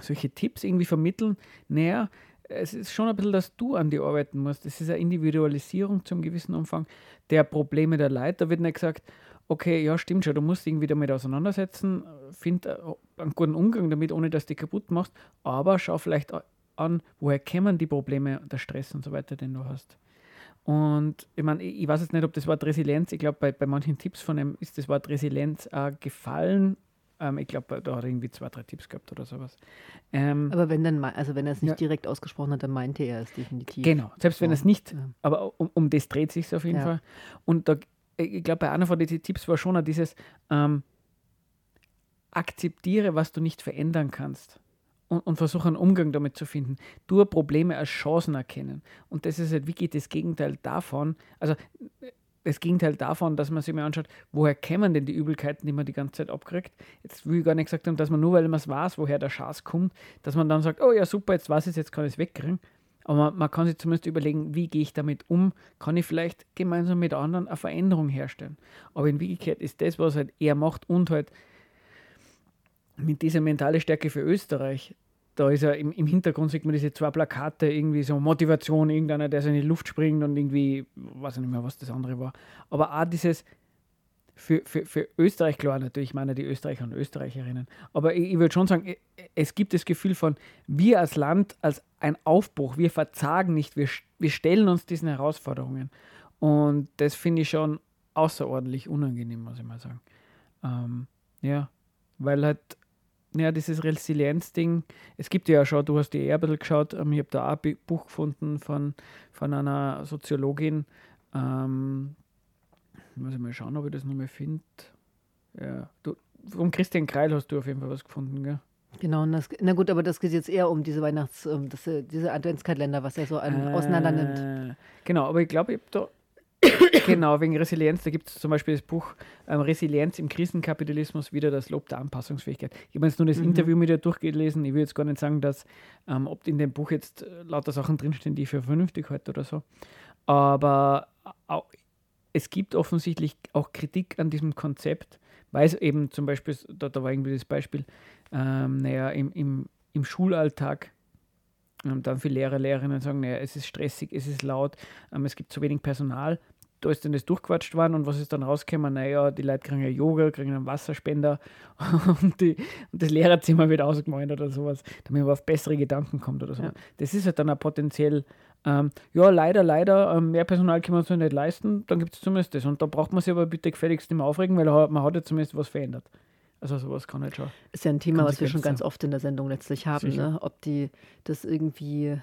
solche Tipps irgendwie vermitteln, naja, es ist schon ein bisschen, dass du an die arbeiten musst. Es ist eine Individualisierung zum gewissen Umfang der Probleme der Leute. Da wird nicht gesagt, okay, ja, stimmt schon, du musst dich irgendwie damit auseinandersetzen, find äh, einen guten Umgang damit, ohne dass du dich kaputt machst, aber schau vielleicht a- an, woher kommen die Probleme, der Stress und so weiter, den du hast. Und ich meine, ich weiß jetzt nicht, ob das Wort Resilienz, ich glaube, bei, bei manchen Tipps von ihm ist das Wort Resilienz auch gefallen. Ähm, ich glaube, da hat er irgendwie zwei, drei Tipps gehabt oder sowas. Ähm, Aber wenn dann, also wenn er es nicht Ja. direkt ausgesprochen hat, dann meinte er es definitiv. Genau, selbst wenn So, es nicht, ja. aber um, um das dreht sich auf jeden Ja. Fall. Und da, ich glaube, bei einer von diesen Tipps war schon auch dieses, ähm, akzeptiere, was du nicht verändern kannst und, und versuche einen Umgang damit zu finden. Du Probleme als Chancen erkennen. Und das ist halt wirklich das Gegenteil davon, also das Gegenteil davon, dass man sich mal anschaut, woher kämen denn die Übelkeiten, die man die ganze Zeit abkriegt. Jetzt will ich gar nicht gesagt haben, dass man nur, weil man es weiß, woher der Schaß kommt, dass man dann sagt, oh ja, super, jetzt weiß ich es, jetzt kann ich es wegkriegen. Aber man, man kann sich zumindest überlegen, wie gehe ich damit um? Kann ich vielleicht gemeinsam mit anderen eine Veränderung herstellen? Aber in Wirklichkeit ist das, was halt er macht und halt mit dieser mentale Stärke für Österreich, da ist ja im, im Hintergrund sieht man diese zwei Plakate, irgendwie so Motivation, irgendeiner, der so in die Luft springt und irgendwie, weiß ich nicht mehr, was das andere war. Aber auch dieses für, für, für Österreich, klar, natürlich, ich meine die Österreicher und Österreicherinnen. Aber ich, ich würde schon sagen, es gibt das Gefühl von, wir als Land, als ein Aufbruch, wir verzagen nicht, wir, wir stellen uns diesen Herausforderungen. Und das finde ich schon außerordentlich unangenehm, muss ich mal sagen. Ähm, ja, weil halt, ja, dieses Resilienz-Ding, es gibt ja schon, du hast die eher ein bisschen geschaut, ähm, ich habe da auch ein Bu- Buch gefunden von, von einer Soziologin, ähm, muss ich mal schauen, ob ich das nochmal finde. Ja, du, vom Christian Kreil hast du auf jeden Fall was gefunden, gell? Genau, das, na gut, aber das geht jetzt eher um diese Weihnachts-, ähm, das, äh, diese Adventskalender, was er so an, auseinander nimmt. Äh, Genau, aber ich glaube, ich habe da. Genau, wegen Resilienz, da gibt es zum Beispiel das Buch ähm, Resilienz im Krisenkapitalismus, wieder das Lob der Anpassungsfähigkeit. Ich habe jetzt nur das Interview mit ihr durchgelesen. Ich will jetzt gar nicht sagen, dass, ähm, ob in dem Buch jetzt äh, lauter Sachen drinstehen, die ich für vernünftig halte oder so. Aber auch, es gibt offensichtlich auch Kritik an diesem Konzept, weil es eben zum Beispiel, da, da war irgendwie das Beispiel, ähm, naja, im, im, im Schulalltag ähm, dann viele Lehrer, Lehrerinnen sagen, naja, es ist stressig, es ist laut, ähm, es gibt zu wenig Personal. Da ist dann das durchquatscht worden und was ist dann rausgekommen? Naja, die Leute kriegen ja Yoga, kriegen einen Wasserspender und, die, und das Lehrerzimmer wird ausgemalt oder sowas, damit man auf bessere Gedanken kommt oder so. Ja. Das ist halt dann auch potenziell, ähm, ja, leider, leider, ähm, mehr Personal können wir uns nicht leisten, dann gibt es zumindest das. Und da braucht man sich aber bitte gefälligst nicht mehr aufregen, weil man hat ja zumindest was verändert. Also sowas kann halt schon. Ist ja ein Thema, was wir schon ganz oft in der Sendung letztlich haben, ne? ob die das irgendwie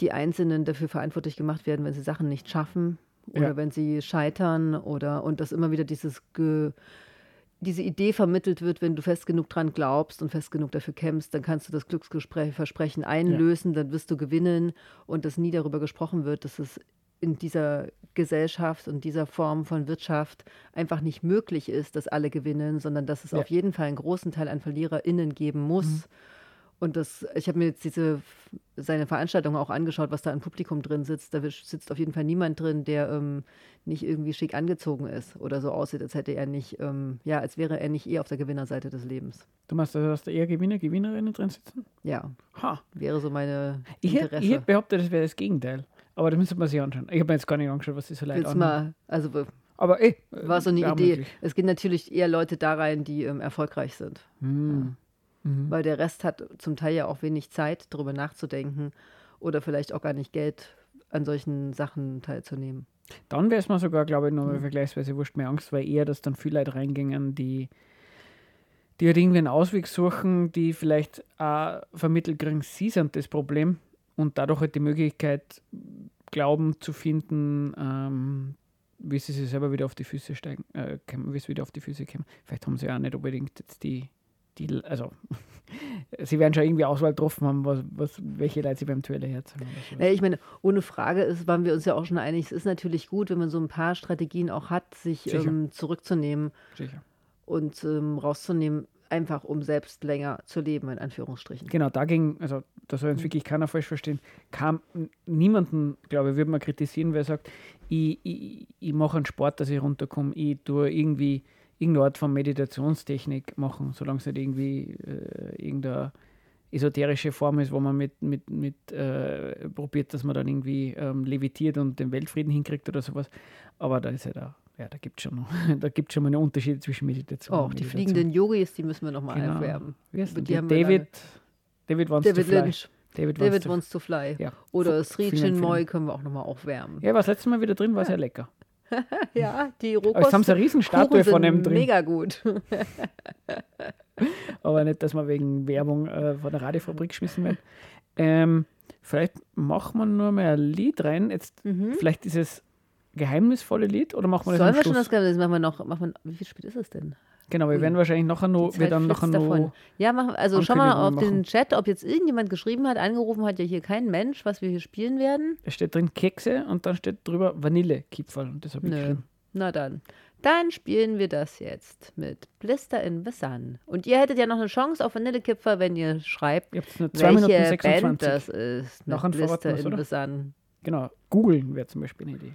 die Einzelnen dafür verantwortlich gemacht werden, wenn sie Sachen nicht schaffen oder ja. wenn sie scheitern oder und dass immer wieder dieses Ge diese Idee vermittelt wird, wenn du fest genug dran glaubst und fest genug dafür kämpfst, dann kannst du das Glücksversprechen einlösen, ja. dann wirst du gewinnen und dass nie darüber gesprochen wird, dass es in dieser Gesellschaft und dieser Form von Wirtschaft einfach nicht möglich ist, dass alle gewinnen, sondern dass es ja. auf jeden Fall einen großen Teil an VerliererInnen geben muss. Mhm. Und das, ich habe mir jetzt diese seine Veranstaltung auch angeschaut, was da ein Publikum drin sitzt. Da sitzt auf jeden Fall niemand drin, der ähm, nicht irgendwie schick angezogen ist oder so aussieht, als hätte er nicht, ähm, ja, als wäre er nicht eher auf der Gewinnerseite des Lebens. Du meinst, dass da eher Gewinner, Gewinnerinnen drin sitzen? Ja. Ha. Wäre so meine Interesse. Ich hätte behauptet, das wäre das Gegenteil. Aber da müsste man sich anschauen. Ich habe mir jetzt gar nicht angeschaut, was diese Leute mal, also aber ey, war so eine Idee. Möglich. Es gehen natürlich eher Leute da rein, die ähm, erfolgreich sind. Hm. Ja. Mhm. Weil der Rest hat zum Teil ja auch wenig Zeit, darüber nachzudenken oder vielleicht auch gar nicht Geld, an solchen Sachen teilzunehmen. Dann wäre es mir sogar, glaube ich, noch mhm. vergleichsweise wurscht mehr Angst, weil eher, dass dann viele Leute reingingen, die, die halt irgendwie einen Ausweg suchen, die vielleicht auch vermittelt kriegen, sie sind das Problem und dadurch halt die Möglichkeit glauben zu finden, ähm, wie sie sich selber wieder auf die Füße steigen, äh, wie sie wieder auf die Füße kommen. Vielleicht haben sie auch nicht unbedingt jetzt die, die also sie werden schon irgendwie Auswahl getroffen haben, was, was, welche Leute sie beim Duell herzagen. Ja, ich meine, ohne Frage ist, waren wir uns ja auch schon einig, es ist natürlich gut, wenn man so ein paar Strategien auch hat, sich ähm, zurückzunehmen Sicher. und ähm, rauszunehmen, einfach um selbst länger zu leben, in Anführungsstrichen. Genau, dagegen, also da soll uns mhm. wirklich keiner falsch verstehen, kam niemanden, glaube ich, würde man kritisieren, wer sagt, ich, ich, ich mache einen Sport, dass ich runterkomme, ich tue irgendwie irgendeine Art von Meditationstechnik machen, solange es nicht irgendwie äh, irgendeine esoterische Form ist, wo man mit, mit, mit äh, probiert, dass man dann irgendwie ähm, levitiert und den Weltfrieden hinkriegt oder sowas. Aber da ist ja da ja, da gibt es schon, schon mal einen Unterschied zwischen Meditation oh, und Meditation. die fliegenden Yogis, die müssen wir noch mal genau. aufwärmen. David, David wants David to fly. Lynch. David, David wants, wants to fly. Ja. Oder Sri Chinmoy können wir auch noch mal aufwärmen. Ja, was letztes Mal wieder drin, war ja. sehr lecker. ja, die. Aber jetzt haben sie eine Riesenstatue von ihm drin. Mega gut. Aber nicht, dass wir wegen Werbung äh, von der Radiofabrik geschmissen werden. Ähm, vielleicht machen wir nur mal ein Lied rein. Jetzt, mhm. Vielleicht dieses geheimnisvolle Lied oder machen wir das Sollen wir schon das Geheimnis? Machen wir noch. Machen wir, wie viel spät ist es denn? Genau, wir werden wahrscheinlich noch noch, wir dann noch davon. Ja, machen, also schau mal auf machen. den Chat, ob jetzt irgendjemand geschrieben hat, angerufen hat ja hier kein Mensch, was wir hier spielen werden. Es steht drin Kekse und dann steht drüber Vanillekipferl und das habe ich geschrieben. Na dann. Dann spielen wir das jetzt mit Blister in the Sun. Und ihr hättet ja noch eine Chance auf Vanillekipferl, wenn ihr schreibt, ihr welche Minuten 26. Band das ist. Noch ein Blister in the Sun. Genau, googeln wäre zum Beispiel eine Idee.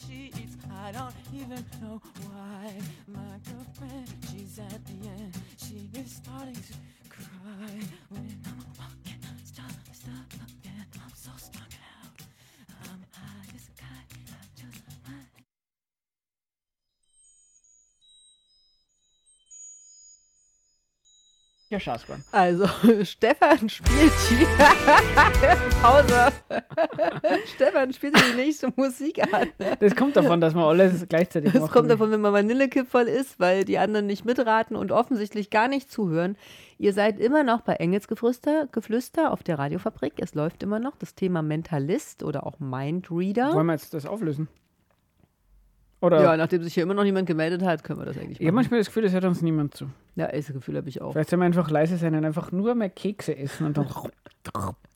My sheets. I don't even know why. My girlfriend, she's at the end. She is starting to cry when I'm walking. Stop, stop, and I'm so strung out. I'm high as a kite. I just might. Ja, Schaßbahn. Also, Stefan spielt die. Pause. Stefan spielt die nächste Musik an. Das kommt davon, dass wir alles gleichzeitig Das machen. kommt davon, wenn man Vanillekipferl ist, weil die anderen nicht mitraten und offensichtlich gar nicht zuhören. Ihr seid immer noch bei Engelsgeflüster Geflüster auf der Radiofabrik. Es läuft immer noch das Thema Mentalist oder auch Mindreader. Wollen wir jetzt das auflösen? Oder? Ja, nachdem sich hier immer noch niemand gemeldet hat, können wir das eigentlich Ich habe machen. manchmal das Gefühl, es hört uns niemand zu. Ja, das Gefühl habe ich auch. Vielleicht sollen wir einfach leise sein und einfach nur mehr Kekse essen und dann.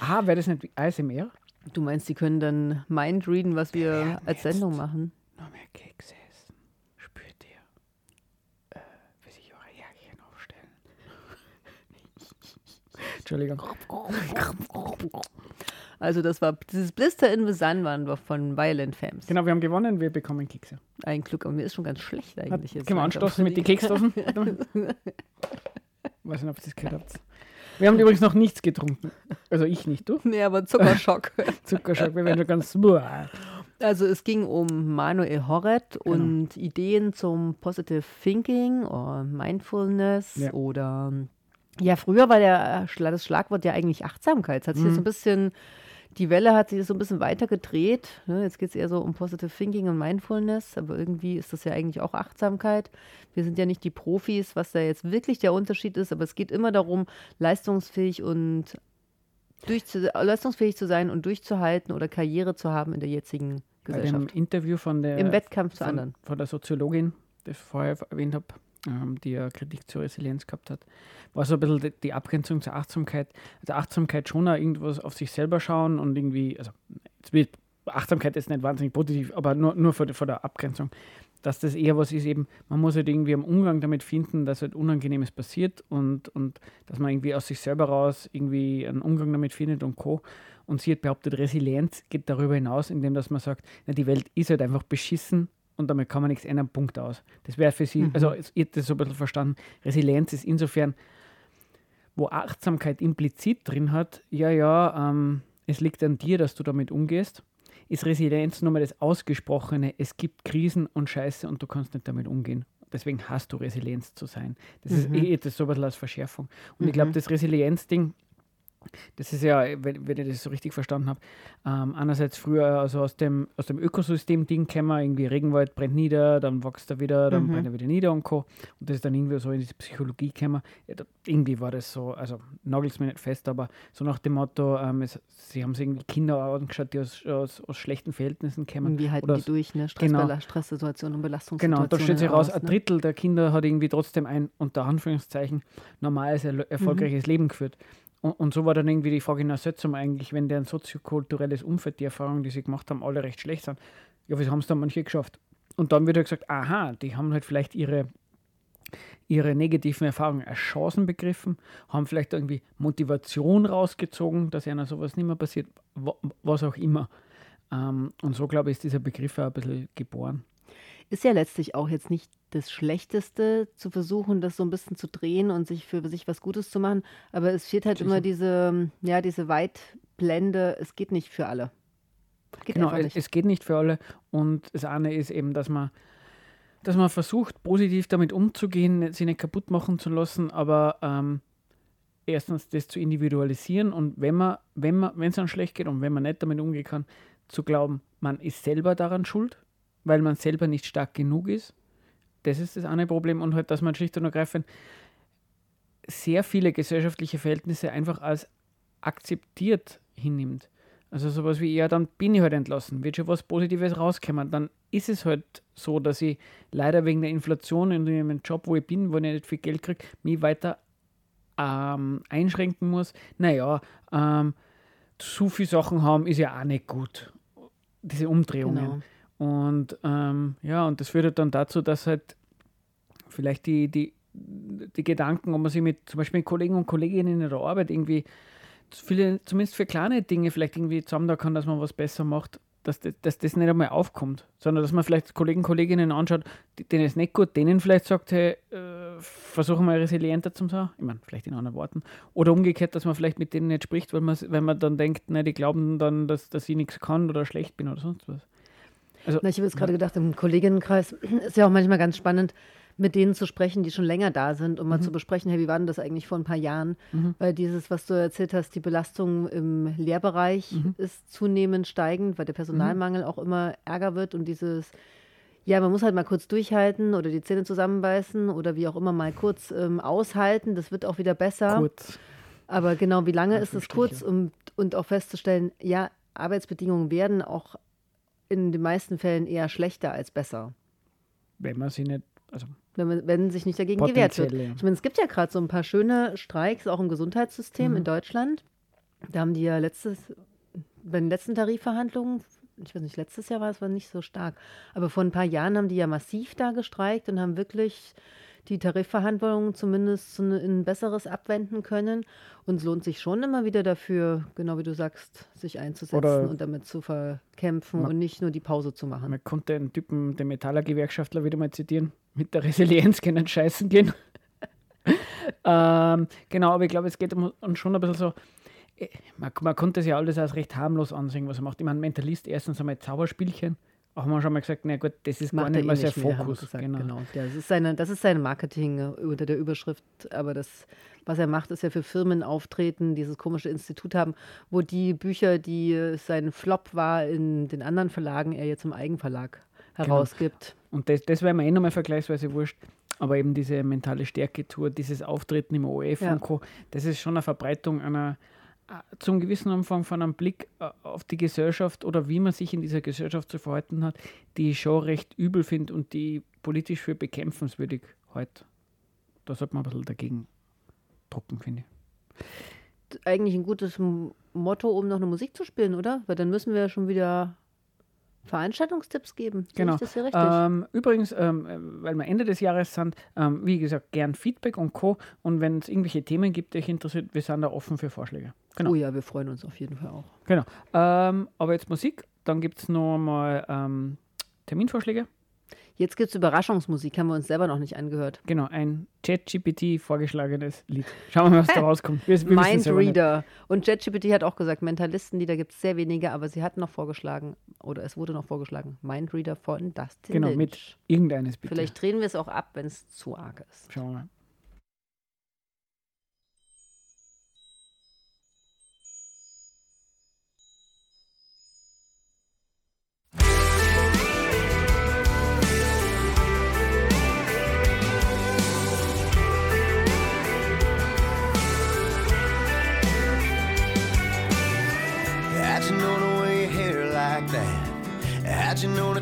ah, wäre das nicht wie ASMR? Du meinst, die können dann Mindreaden, was wir als. Sendung machen? Noch mehr Kekse essen. Spürt ihr, äh, wie sich eure Jährchen aufstellen? Entschuldigung. Also das war dieses Blister in the Sun waren wir von Violent Femmes. Genau, wir haben gewonnen, wir bekommen Kekse. Ein Glück, aber mir ist schon ganz schlecht eigentlich. jetzt Können wir anstoßen mit den Keksdosen? Weiß nicht, ob ihr das gehört habt. Wir haben übrigens noch nichts getrunken. Also ich nicht, du? Nee, aber Zuckerschock. Zuckerschock, wir werden schon ganz. Also es ging um Manuel Horret Genau. und Ideen zum Positive Thinking oder Mindfulness Ja. oder ja, früher war der, das Schlagwort ja eigentlich Achtsamkeit. Es hat sich Mhm. jetzt so ein bisschen, die Welle hat sich so ein bisschen weiter gedreht. Ne? Jetzt geht es eher so um Positive Thinking und Mindfulness, aber irgendwie ist das ja eigentlich auch Achtsamkeit. Wir sind ja nicht die Profis, was da jetzt wirklich der Unterschied ist, aber es geht immer darum, leistungsfähig und durchzu leistungsfähig zu sein und durchzuhalten oder Karriere zu haben in der jetzigen Bei dem Gesellschaft. Interview von der, Im Wettkampf zu von, anderen. von der Soziologin, das ich vorher erwähnt habe, ähm, die ja Kritik zur Resilienz gehabt hat, war so ein bisschen die, Abgrenzung zur Achtsamkeit. Also Achtsamkeit schon auch irgendwas auf sich selber schauen und irgendwie, also Achtsamkeit ist nicht wahnsinnig positiv, aber nur, nur vor, vor der Abgrenzung, dass das eher was ist eben, man muss halt irgendwie am Umgang damit finden, dass halt Unangenehmes passiert und, und dass man irgendwie aus sich selber raus irgendwie einen Umgang damit findet und Co. Und sie hat behauptet, Resilienz geht darüber hinaus, indem dass man sagt, na, die Welt ist halt einfach beschissen und damit kann man nichts ändern, Punkt aus. Das wäre für sie, also ich habe das so ein bisschen verstanden, Resilienz ist insofern, wo Achtsamkeit implizit drin hat, ja, ja, ähm, es liegt an dir, dass du damit umgehst, ist Resilienz nur mal das Ausgesprochene, es gibt Krisen und Scheiße und du kannst nicht damit umgehen. Deswegen hast du Resilienz zu sein. Das ist eh das so ein bisschen als Verschärfung. Und ich glaube, das Resilienz-Ding, das ist ja, wenn, wenn ich das so richtig verstanden habe, ähm, einerseits früher also aus dem, aus dem Ökosystem-Ding kämen irgendwie Regenwald brennt nieder, dann wächst er wieder, dann brennt er wieder nieder und Co. Und das ist dann irgendwie so in diese Psychologie gekommen. Ja, da, irgendwie war das so, also nagelt es mir nicht fest, aber so nach dem Motto, ähm, es, sie haben sich irgendwie Kinder angeschaut, die aus, aus, aus schlechten Verhältnissen kämen. Wie halten die aus- durch, ne? Genau. Stress, Stresssituationen und Belastungssituationen. Genau, da steht sich raus, heraus, ein ne? Drittel der Kinder hat irgendwie trotzdem ein, unter Anführungszeichen, normales, erfolgreiches Leben geführt. Und, und so war dann irgendwie die Frage, na, sollte man eigentlich, wenn deren soziokulturelles Umfeld, die Erfahrungen, die sie gemacht haben, alle recht schlecht sind, ja, wieso haben es dann manche geschafft? Und dann wird halt gesagt, aha, die haben halt vielleicht ihre, ihre negativen Erfahrungen als Chancen begriffen, haben vielleicht irgendwie Motivation rausgezogen, dass einer sowas nicht mehr passiert, wa- was auch immer. Ähm, und so, glaube ich, ist dieser Begriff auch ein bisschen geboren. Ist ja letztlich auch jetzt nicht das Schlechteste, zu versuchen, das so ein bisschen zu drehen und sich für sich was Gutes zu machen. Aber es fehlt halt immer diese, ja, diese Weitblende, es geht nicht für alle. Geht Genau, es, es geht nicht für alle. Und das eine ist eben, dass man, dass man versucht, positiv damit umzugehen, sich nicht kaputt machen zu lassen, aber ähm, erstens das zu individualisieren und wenn man, wenn man, wenn es dann schlecht geht und wenn man nicht damit umgehen kann, zu glauben, man ist selber daran schuld, weil man selber nicht stark genug ist. Das ist das eine Problem und halt, dass man schlicht und ergreifend sehr viele gesellschaftliche Verhältnisse einfach als akzeptiert hinnimmt. Also sowas wie, ja, dann bin ich halt entlassen, wird schon was Positives rauskommen. Dann ist es halt so, dass ich leider wegen der Inflation in dem Job, wo ich bin, wo ich nicht viel Geld kriege, mich weiter ähm, einschränken muss. Naja, ähm, zu viele Sachen haben ist ja auch nicht gut. diese Umdrehungen. Genau. Und ähm, ja, und das führt halt dann dazu, dass halt vielleicht die, die, die Gedanken, ob man sich mit zum Beispiel mit Kollegen und Kolleginnen in der Arbeit irgendwie viele, zumindest für kleine Dinge vielleicht irgendwie zusammen kann, dass man was besser macht, dass das, dass das nicht einmal aufkommt, sondern dass man vielleicht Kollegen, Kolleginnen anschaut, denen ist nicht gut, denen vielleicht sagt, hey, äh, versuchen wir resilienter zu sein, ich meine, vielleicht in anderen Worten, oder umgekehrt, dass man vielleicht mit denen nicht spricht, weil man, wenn man dann denkt, ne, die glauben dann, dass, dass ich nichts kann oder schlecht bin oder sonst was. Na, ich habe jetzt gerade gedacht, im Kolleginnenkreis ist ja auch manchmal ganz spannend, mit denen zu sprechen, die schon länger da sind, um mal Mhm. zu besprechen, hey, wie war denn das eigentlich vor ein paar Jahren? Weil dieses, was du erzählt hast, die Belastung im Lehrbereich Mhm. ist zunehmend steigend, weil der Personalmangel auch immer ärger wird und dieses, ja, man muss halt mal kurz durchhalten oder die Zähne zusammenbeißen oder wie auch immer mal kurz ähm, aushalten, das wird auch wieder besser. Kurz. Aber genau, wie lange ist es kurz, um, und auch festzustellen, ja, Arbeitsbedingungen werden auch in den meisten Fällen eher schlechter als besser, Wenn man sie nicht, also wenn, man, wenn sich nicht dagegen gewehrt wird. Ich meine, es gibt ja gerade so ein paar schöne Streiks, auch im Gesundheitssystem Mhm. in Deutschland. Da haben die ja letztes, bei den letzten Tarifverhandlungen, ich weiß nicht, letztes Jahr war es war nicht so stark, aber vor ein paar Jahren haben die ja massiv da gestreikt und haben wirklich die Tarifverhandlungen zumindest zu in ein besseres abwenden können. Und es lohnt sich schon immer wieder dafür, genau wie du sagst, sich einzusetzen Oder- und damit zu verkämpfen und nicht nur die Pause zu machen. man konnte einen Typen, den Metaller-Gewerkschaftler wieder mal zitieren, mit der Resilienz können scheißen gehen. ähm, genau, aber ich glaube, es geht um, um schon ein bisschen so, eh, man, man konnte es ja alles als recht harmlos ansehen, was er macht. Ich meine, Mentalist erstens einmal Zauberspielchen, auch mal schon mal gesagt, na gut, das ist gar Macht er nicht eh sein mehr, haben wir Fokus. gesagt, genau. genau. Ja, das, ist seine, das ist sein Marketing äh, unter der Überschrift. Aber das, was er macht, ist ja für Firmen auftreten, dieses komische Institut haben, wo die Bücher, die äh, sein Flop war in den anderen Verlagen, er jetzt im Eigenverlag Genau. herausgibt. Und das, das wäre mir eh nochmal vergleichsweise wurscht. Aber eben diese mentale Stärke-Tour, dieses Auftreten im OF Ja. und Co., das ist schon eine Verbreitung einer, zum gewissen Umfang von einem Blick äh, auf die Gesellschaft oder wie man sich in dieser Gesellschaft zu verhalten hat, die ich schon recht übel finde und die politisch für bekämpfenswürdig heute. Da sollte man ein bisschen dagegen drucken, finde ich. Eigentlich ein gutes Motto, um noch eine Musik zu spielen, oder? Weil dann müssen wir ja schon wieder Veranstaltungstipps geben. Genau. Ich das hier richtig? Ähm, übrigens, ähm, äh, weil wir Ende des Jahres sind, ähm, wie gesagt, gern Feedback und Co. Und wenn es irgendwelche Themen gibt, die euch interessiert, wir sind da offen für Vorschläge. Genau. Oh ja, wir freuen uns auf jeden Fall auch. Genau. Ähm, aber jetzt Musik, dann gibt es noch mal ähm, Terminvorschläge. Jetzt gibt es Überraschungsmusik, haben wir uns selber noch nicht angehört. Genau, ein ChatGPT vorgeschlagenes Lied. Schauen wir mal, was da rauskommt. Wir, wir. Mindreader. Und ChatGPT hat auch gesagt, Mentalistenlieder gibt es sehr wenige, aber sie hat noch vorgeschlagen, oder es wurde noch vorgeschlagen, Mindreader von Dustin Genau, Lynch. mit irgendeines bitte. Vielleicht drehen wir es auch ab, wenn es zu arg ist. Schauen wir mal.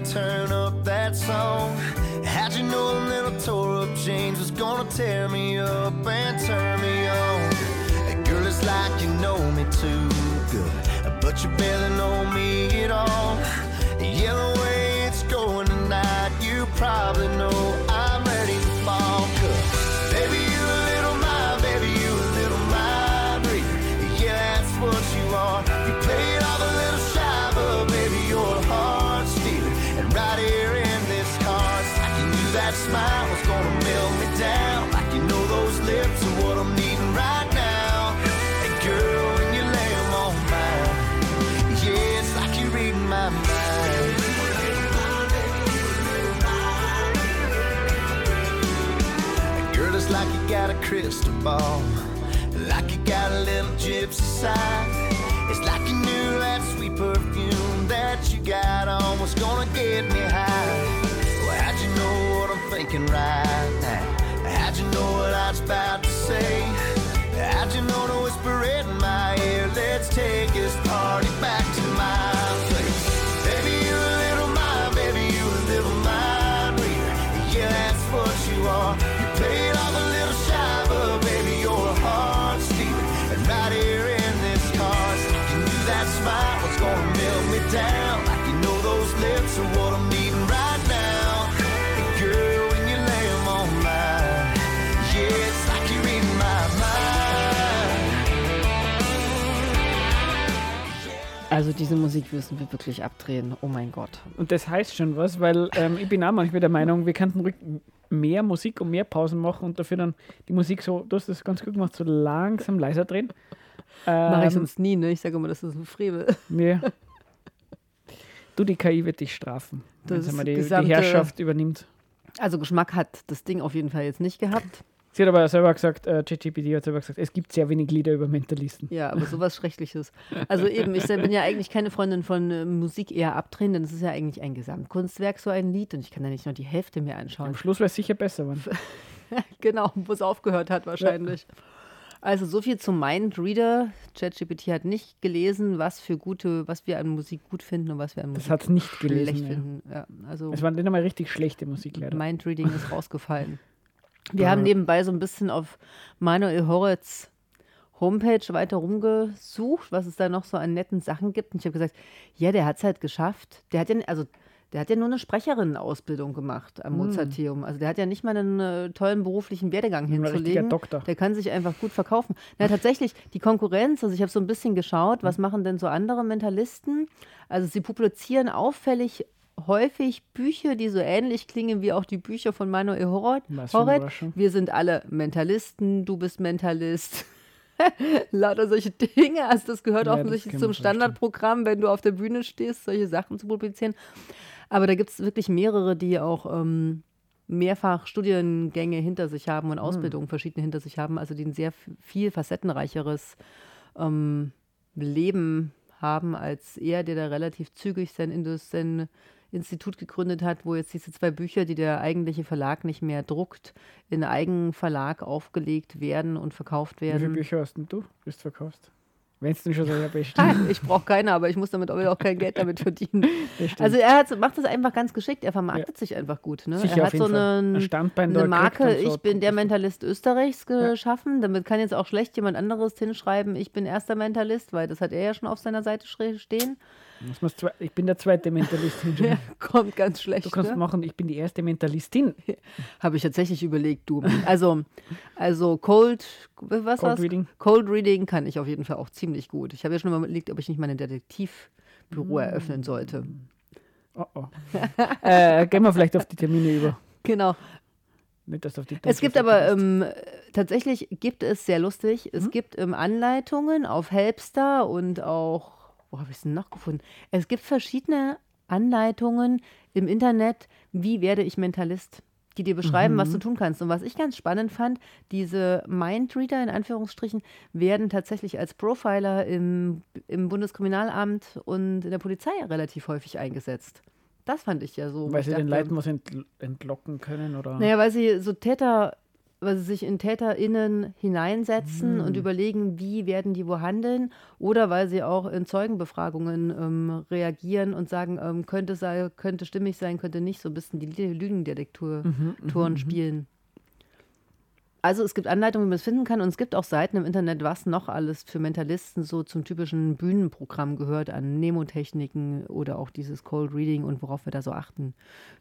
Turn up that song? How'd you know a little tore up jeans was gonna tear me up and turn me on? Hey, Girl, it's like you know me too good, but you barely know me at all. Yeah, the way it's going tonight, you probably know crystal ball, like you got a little gypsy side. It's like you knew that sweet perfume that you got on was gonna get me high. Well, how'd you know what I'm thinking right now? How'd you know what I was about Also diese Musik müssen wir wirklich abdrehen. Oh mein Gott. Und das heißt schon was, weil ähm, ich bin auch manchmal der Meinung, wir könnten ruhig mehr Musik und mehr Pausen machen und dafür dann die Musik so, du hast das ganz gut gemacht, so langsam leiser drehen. Mache ich Ähm, sonst nie, ne? Ich sage immer, das ist ein Frevel. Nee. Du, die KI wird dich strafen, wenn sie mal die, die Herrschaft übernimmt. Also Geschmack hat das Ding auf jeden Fall jetzt nicht gehabt. Sie hat aber selber gesagt, äh, ChatGPT hat selber gesagt, es gibt sehr wenig Lieder über Mentalisten. Ja, aber sowas Schreckliches. Also eben, ich bin ja eigentlich keine Freundin von äh, Musik eher abdrehen, denn es ist ja eigentlich ein Gesamtkunstwerk, so ein Lied. Und ich kann da nicht nur die Hälfte mehr anschauen. Am Schluss wäre es sicher besser. Wenn. Genau, wo es aufgehört hat wahrscheinlich. Also so viel zum Mindreader. ChatGPT hat nicht gelesen, was für gute, was wir an Musik gut finden und was wir an Das Musik hat es nicht schlecht gelesen. Ja. finden. Ja, also Es war nicht einmal richtig schlechte Musik leider. Mindreading ist rausgefallen. Wir haben nebenbei so ein bisschen auf Manuel Horitz Homepage weiter rumgesucht, was es da noch so an netten Sachen gibt. Und ich habe gesagt, ja, der hat es halt geschafft. Der hat ja, also der hat ja nur eine Sprecherinnenausbildung gemacht Hm. am Mozarteum. Also der hat ja nicht mal einen äh, tollen beruflichen Werdegang Ein hinzulegen. Doktor. Der kann sich einfach gut verkaufen. Na, tatsächlich, die Konkurrenz, also ich habe so ein bisschen geschaut, was machen denn so andere Mentalisten? Also sie publizieren auffällig häufig Bücher, die so ähnlich klingen wie auch die Bücher von Manuel. Überraschung. Wir sind alle Mentalisten, du bist Mentalist. Lauter solche Dinge. Also das gehört Ja, das offensichtlich man zum. Standardprogramm, wenn du auf der Bühne stehst, solche Sachen zu publizieren. Aber da gibt es wirklich mehrere, die auch ähm, mehrfach Studiengänge hinter sich haben und Ausbildungen verschiedene hinter sich haben, also die ein sehr viel facettenreicheres ähm, Leben haben als er, der da relativ zügig sein, sein Institut gegründet hat, wo jetzt diese zwei Bücher, die der eigentliche Verlag nicht mehr druckt, in Eigenverlag aufgelegt werden und verkauft Wie viele werden. Bücher hast denn du, bis du verkaufst? Wenn es denn schon so ja. Nein, ich brauche keine, aber ich muss damit auch kein Geld damit verdienen. Also er hat, macht das einfach ganz geschickt. Er vermarktet sich einfach gut. Ne? Sicher er hat so einen, Ein Standbein eine Marke, so. ich bin der Mentalist Österreichs geschaffen. Damit kann jetzt auch schlecht jemand anderes hinschreiben, ich bin erster Mentalist, weil das hat er ja schon auf seiner Seite stehen. Ich bin der zweite Mentalist. Ja, kommt ganz schlecht. Du kannst ne? machen, ich bin die erste Mentalistin. Habe ich tatsächlich überlegt, du. Also, also Cold, was Cold? Reading. Cold Reading kann ich auf jeden Fall auch ziemlich gut. Ich habe ja schon mal überlegt, ob ich nicht mal ein Detektivbüro eröffnen sollte. Oh oh. äh, gehen wir vielleicht auf die Termine über. Genau. Nicht, dass auf die Es gibt aber ähm, tatsächlich gibt es sehr lustig. Es gibt ähm, Anleitungen auf Helpster und auch, wo habe ich es denn noch gefunden? Es gibt verschiedene Anleitungen im Internet, wie werde ich Mentalist, die dir beschreiben, was du tun kannst. Und was ich ganz spannend fand, diese Mindreader in Anführungsstrichen werden tatsächlich als Profiler im, im Bundeskriminalamt und in der Polizei relativ häufig eingesetzt. Das fand ich ja so. Weil sie den dachte, Leuten was entl entlocken können oder. naja, weil sie so Täter, weil sie sich in TäterInnen hineinsetzen Hm. und überlegen, wie werden die wo handeln. Oder weil sie auch in Zeugenbefragungen ähm, reagieren und sagen, ähm, könnte, sei, könnte stimmig sein, könnte nicht, so ein bisschen die Lü- Lügendetektoren Mhm, spielen. Also es gibt Anleitungen, wie man es finden kann und es gibt auch Seiten im Internet, was noch alles für Mentalisten so zum typischen Bühnenprogramm gehört, an Nemotechniken oder auch dieses Cold Reading und worauf wir da so achten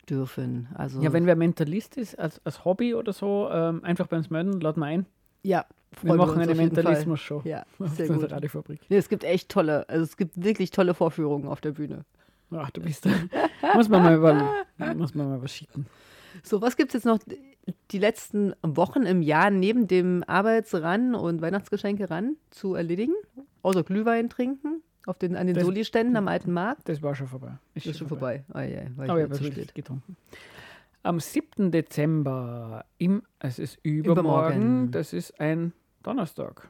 dürfen. Also Ja, wenn wer Mentalist ist, als, als Hobby oder so, ähm, einfach bei uns melden, laden wir ein. Ja, Wir machen eine. Mentalismus-Show. Ja, sehr der gut. Radiofabrik. Nee, es gibt echt tolle, also es gibt wirklich tolle Vorführungen auf der Bühne. Ach, du bist da. muss man mal über, muss man mal was schicken. So, was gibt es jetzt noch die letzten Wochen im Jahr neben dem Arbeitsran und Weihnachtsgeschenke ran zu erledigen? Außer Glühwein trinken auf den, an den Das- Soli-Ständen am alten Markt? Das war schon vorbei. Das ist schon vorbei. Ah, ja, war ich Aber ich habe zu wirklich spät. getrunken. Am 7. Dezember, im, es ist übermorgen, Übermorgen. das ist ein Donnerstag,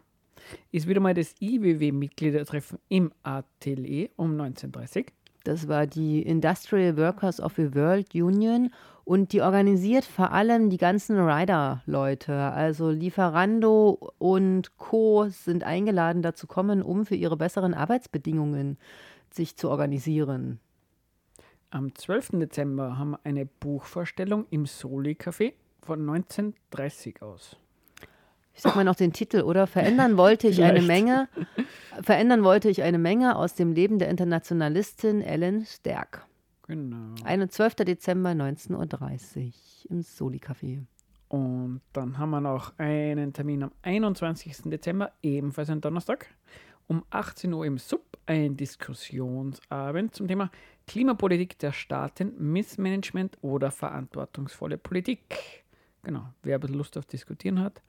ist wieder mal das IWW-Mitgliedertreffen im Atelier um 19.30 Uhr. Das war die Industrial Workers of the World Union und die organisiert vor allem die ganzen Rider-Leute. Also Lieferando und Co. sind eingeladen, dazu kommen, um für ihre besseren Arbeitsbedingungen sich zu organisieren. Am 12. Dezember haben wir eine Buchvorstellung im Soli-Café von 19.30 Uhr aus. Ich sag mal noch den Titel, oder? Verändern wollte ich eine. Menge. Verändern wollte ich eine Menge aus dem Leben der Internationalistin Ellen Stärk. Genau. Eine 12. Dezember 19.30 Uhr im Soli-Café. Und dann haben wir noch einen Termin am 21. Dezember, ebenfalls ein Donnerstag, um 18 Uhr im Sub, ein Diskussionsabend zum Thema Klimapolitik der Staaten, Missmanagement oder verantwortungsvolle Politik. Genau, wer ein bisschen Lust auf Diskutieren hat,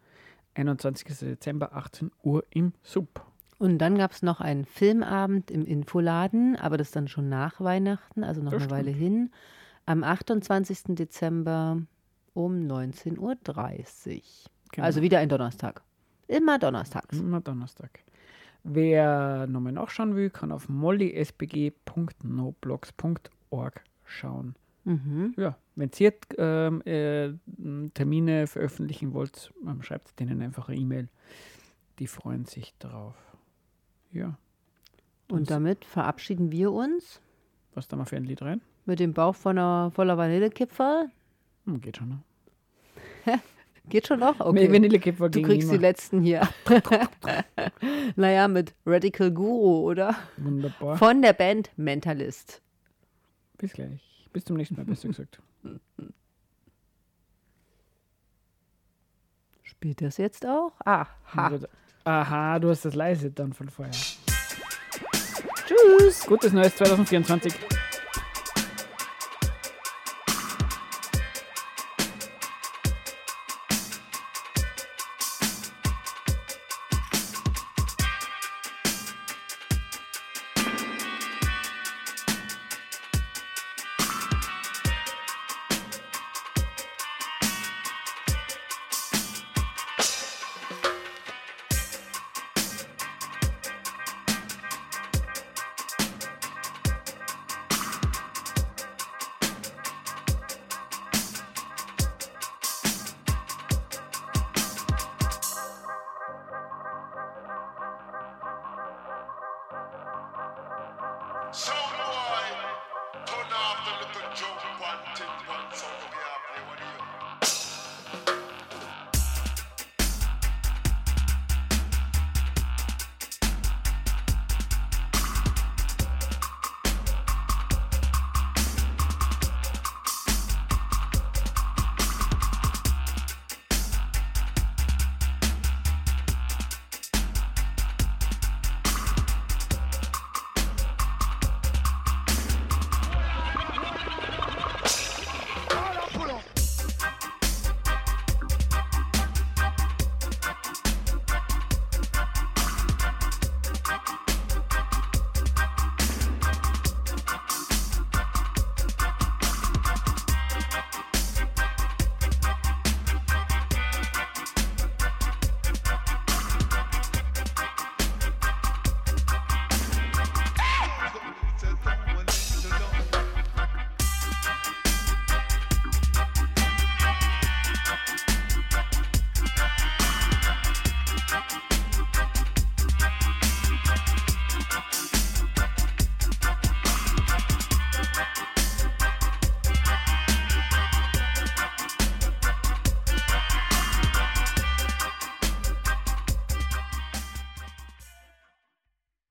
21. Dezember, 18 Uhr im Sub. Und dann gab es noch einen Filmabend im Infoladen, aber das dann schon nach Weihnachten, also noch Das eine Weile hin. Am 28. Dezember um 19.30 Uhr. Genau. Also wieder ein Donnerstag. Immer donnerstags. Immer Donnerstag. Wer nochmal nachschauen will, kann auf mollysbg.noblogs.org schauen. Mhm. Ja, wenn ihr ähm, äh, Termine veröffentlichen wollt, ähm, schreibt denen einfach eine E-Mail. Die freuen sich drauf. Ja, Und damit verabschieden wir uns was da mal für ein Lied rein? mit dem Bauch voller, voller Vanillekipferl. Hm, geht schon. Ne? Geht schon noch? Okay. Vanillekipferl Du kriegst die niemand. letzten hier. naja, mit Radical Guru, oder? Wunderbar. Von der Band Mentalist. Bis gleich. Bis zum nächsten Mal, besser gesagt. Spielt das jetzt auch? Ah, ha. Aha, du hast das leise dann von vorher. Tschüss. Gutes Neues 2024.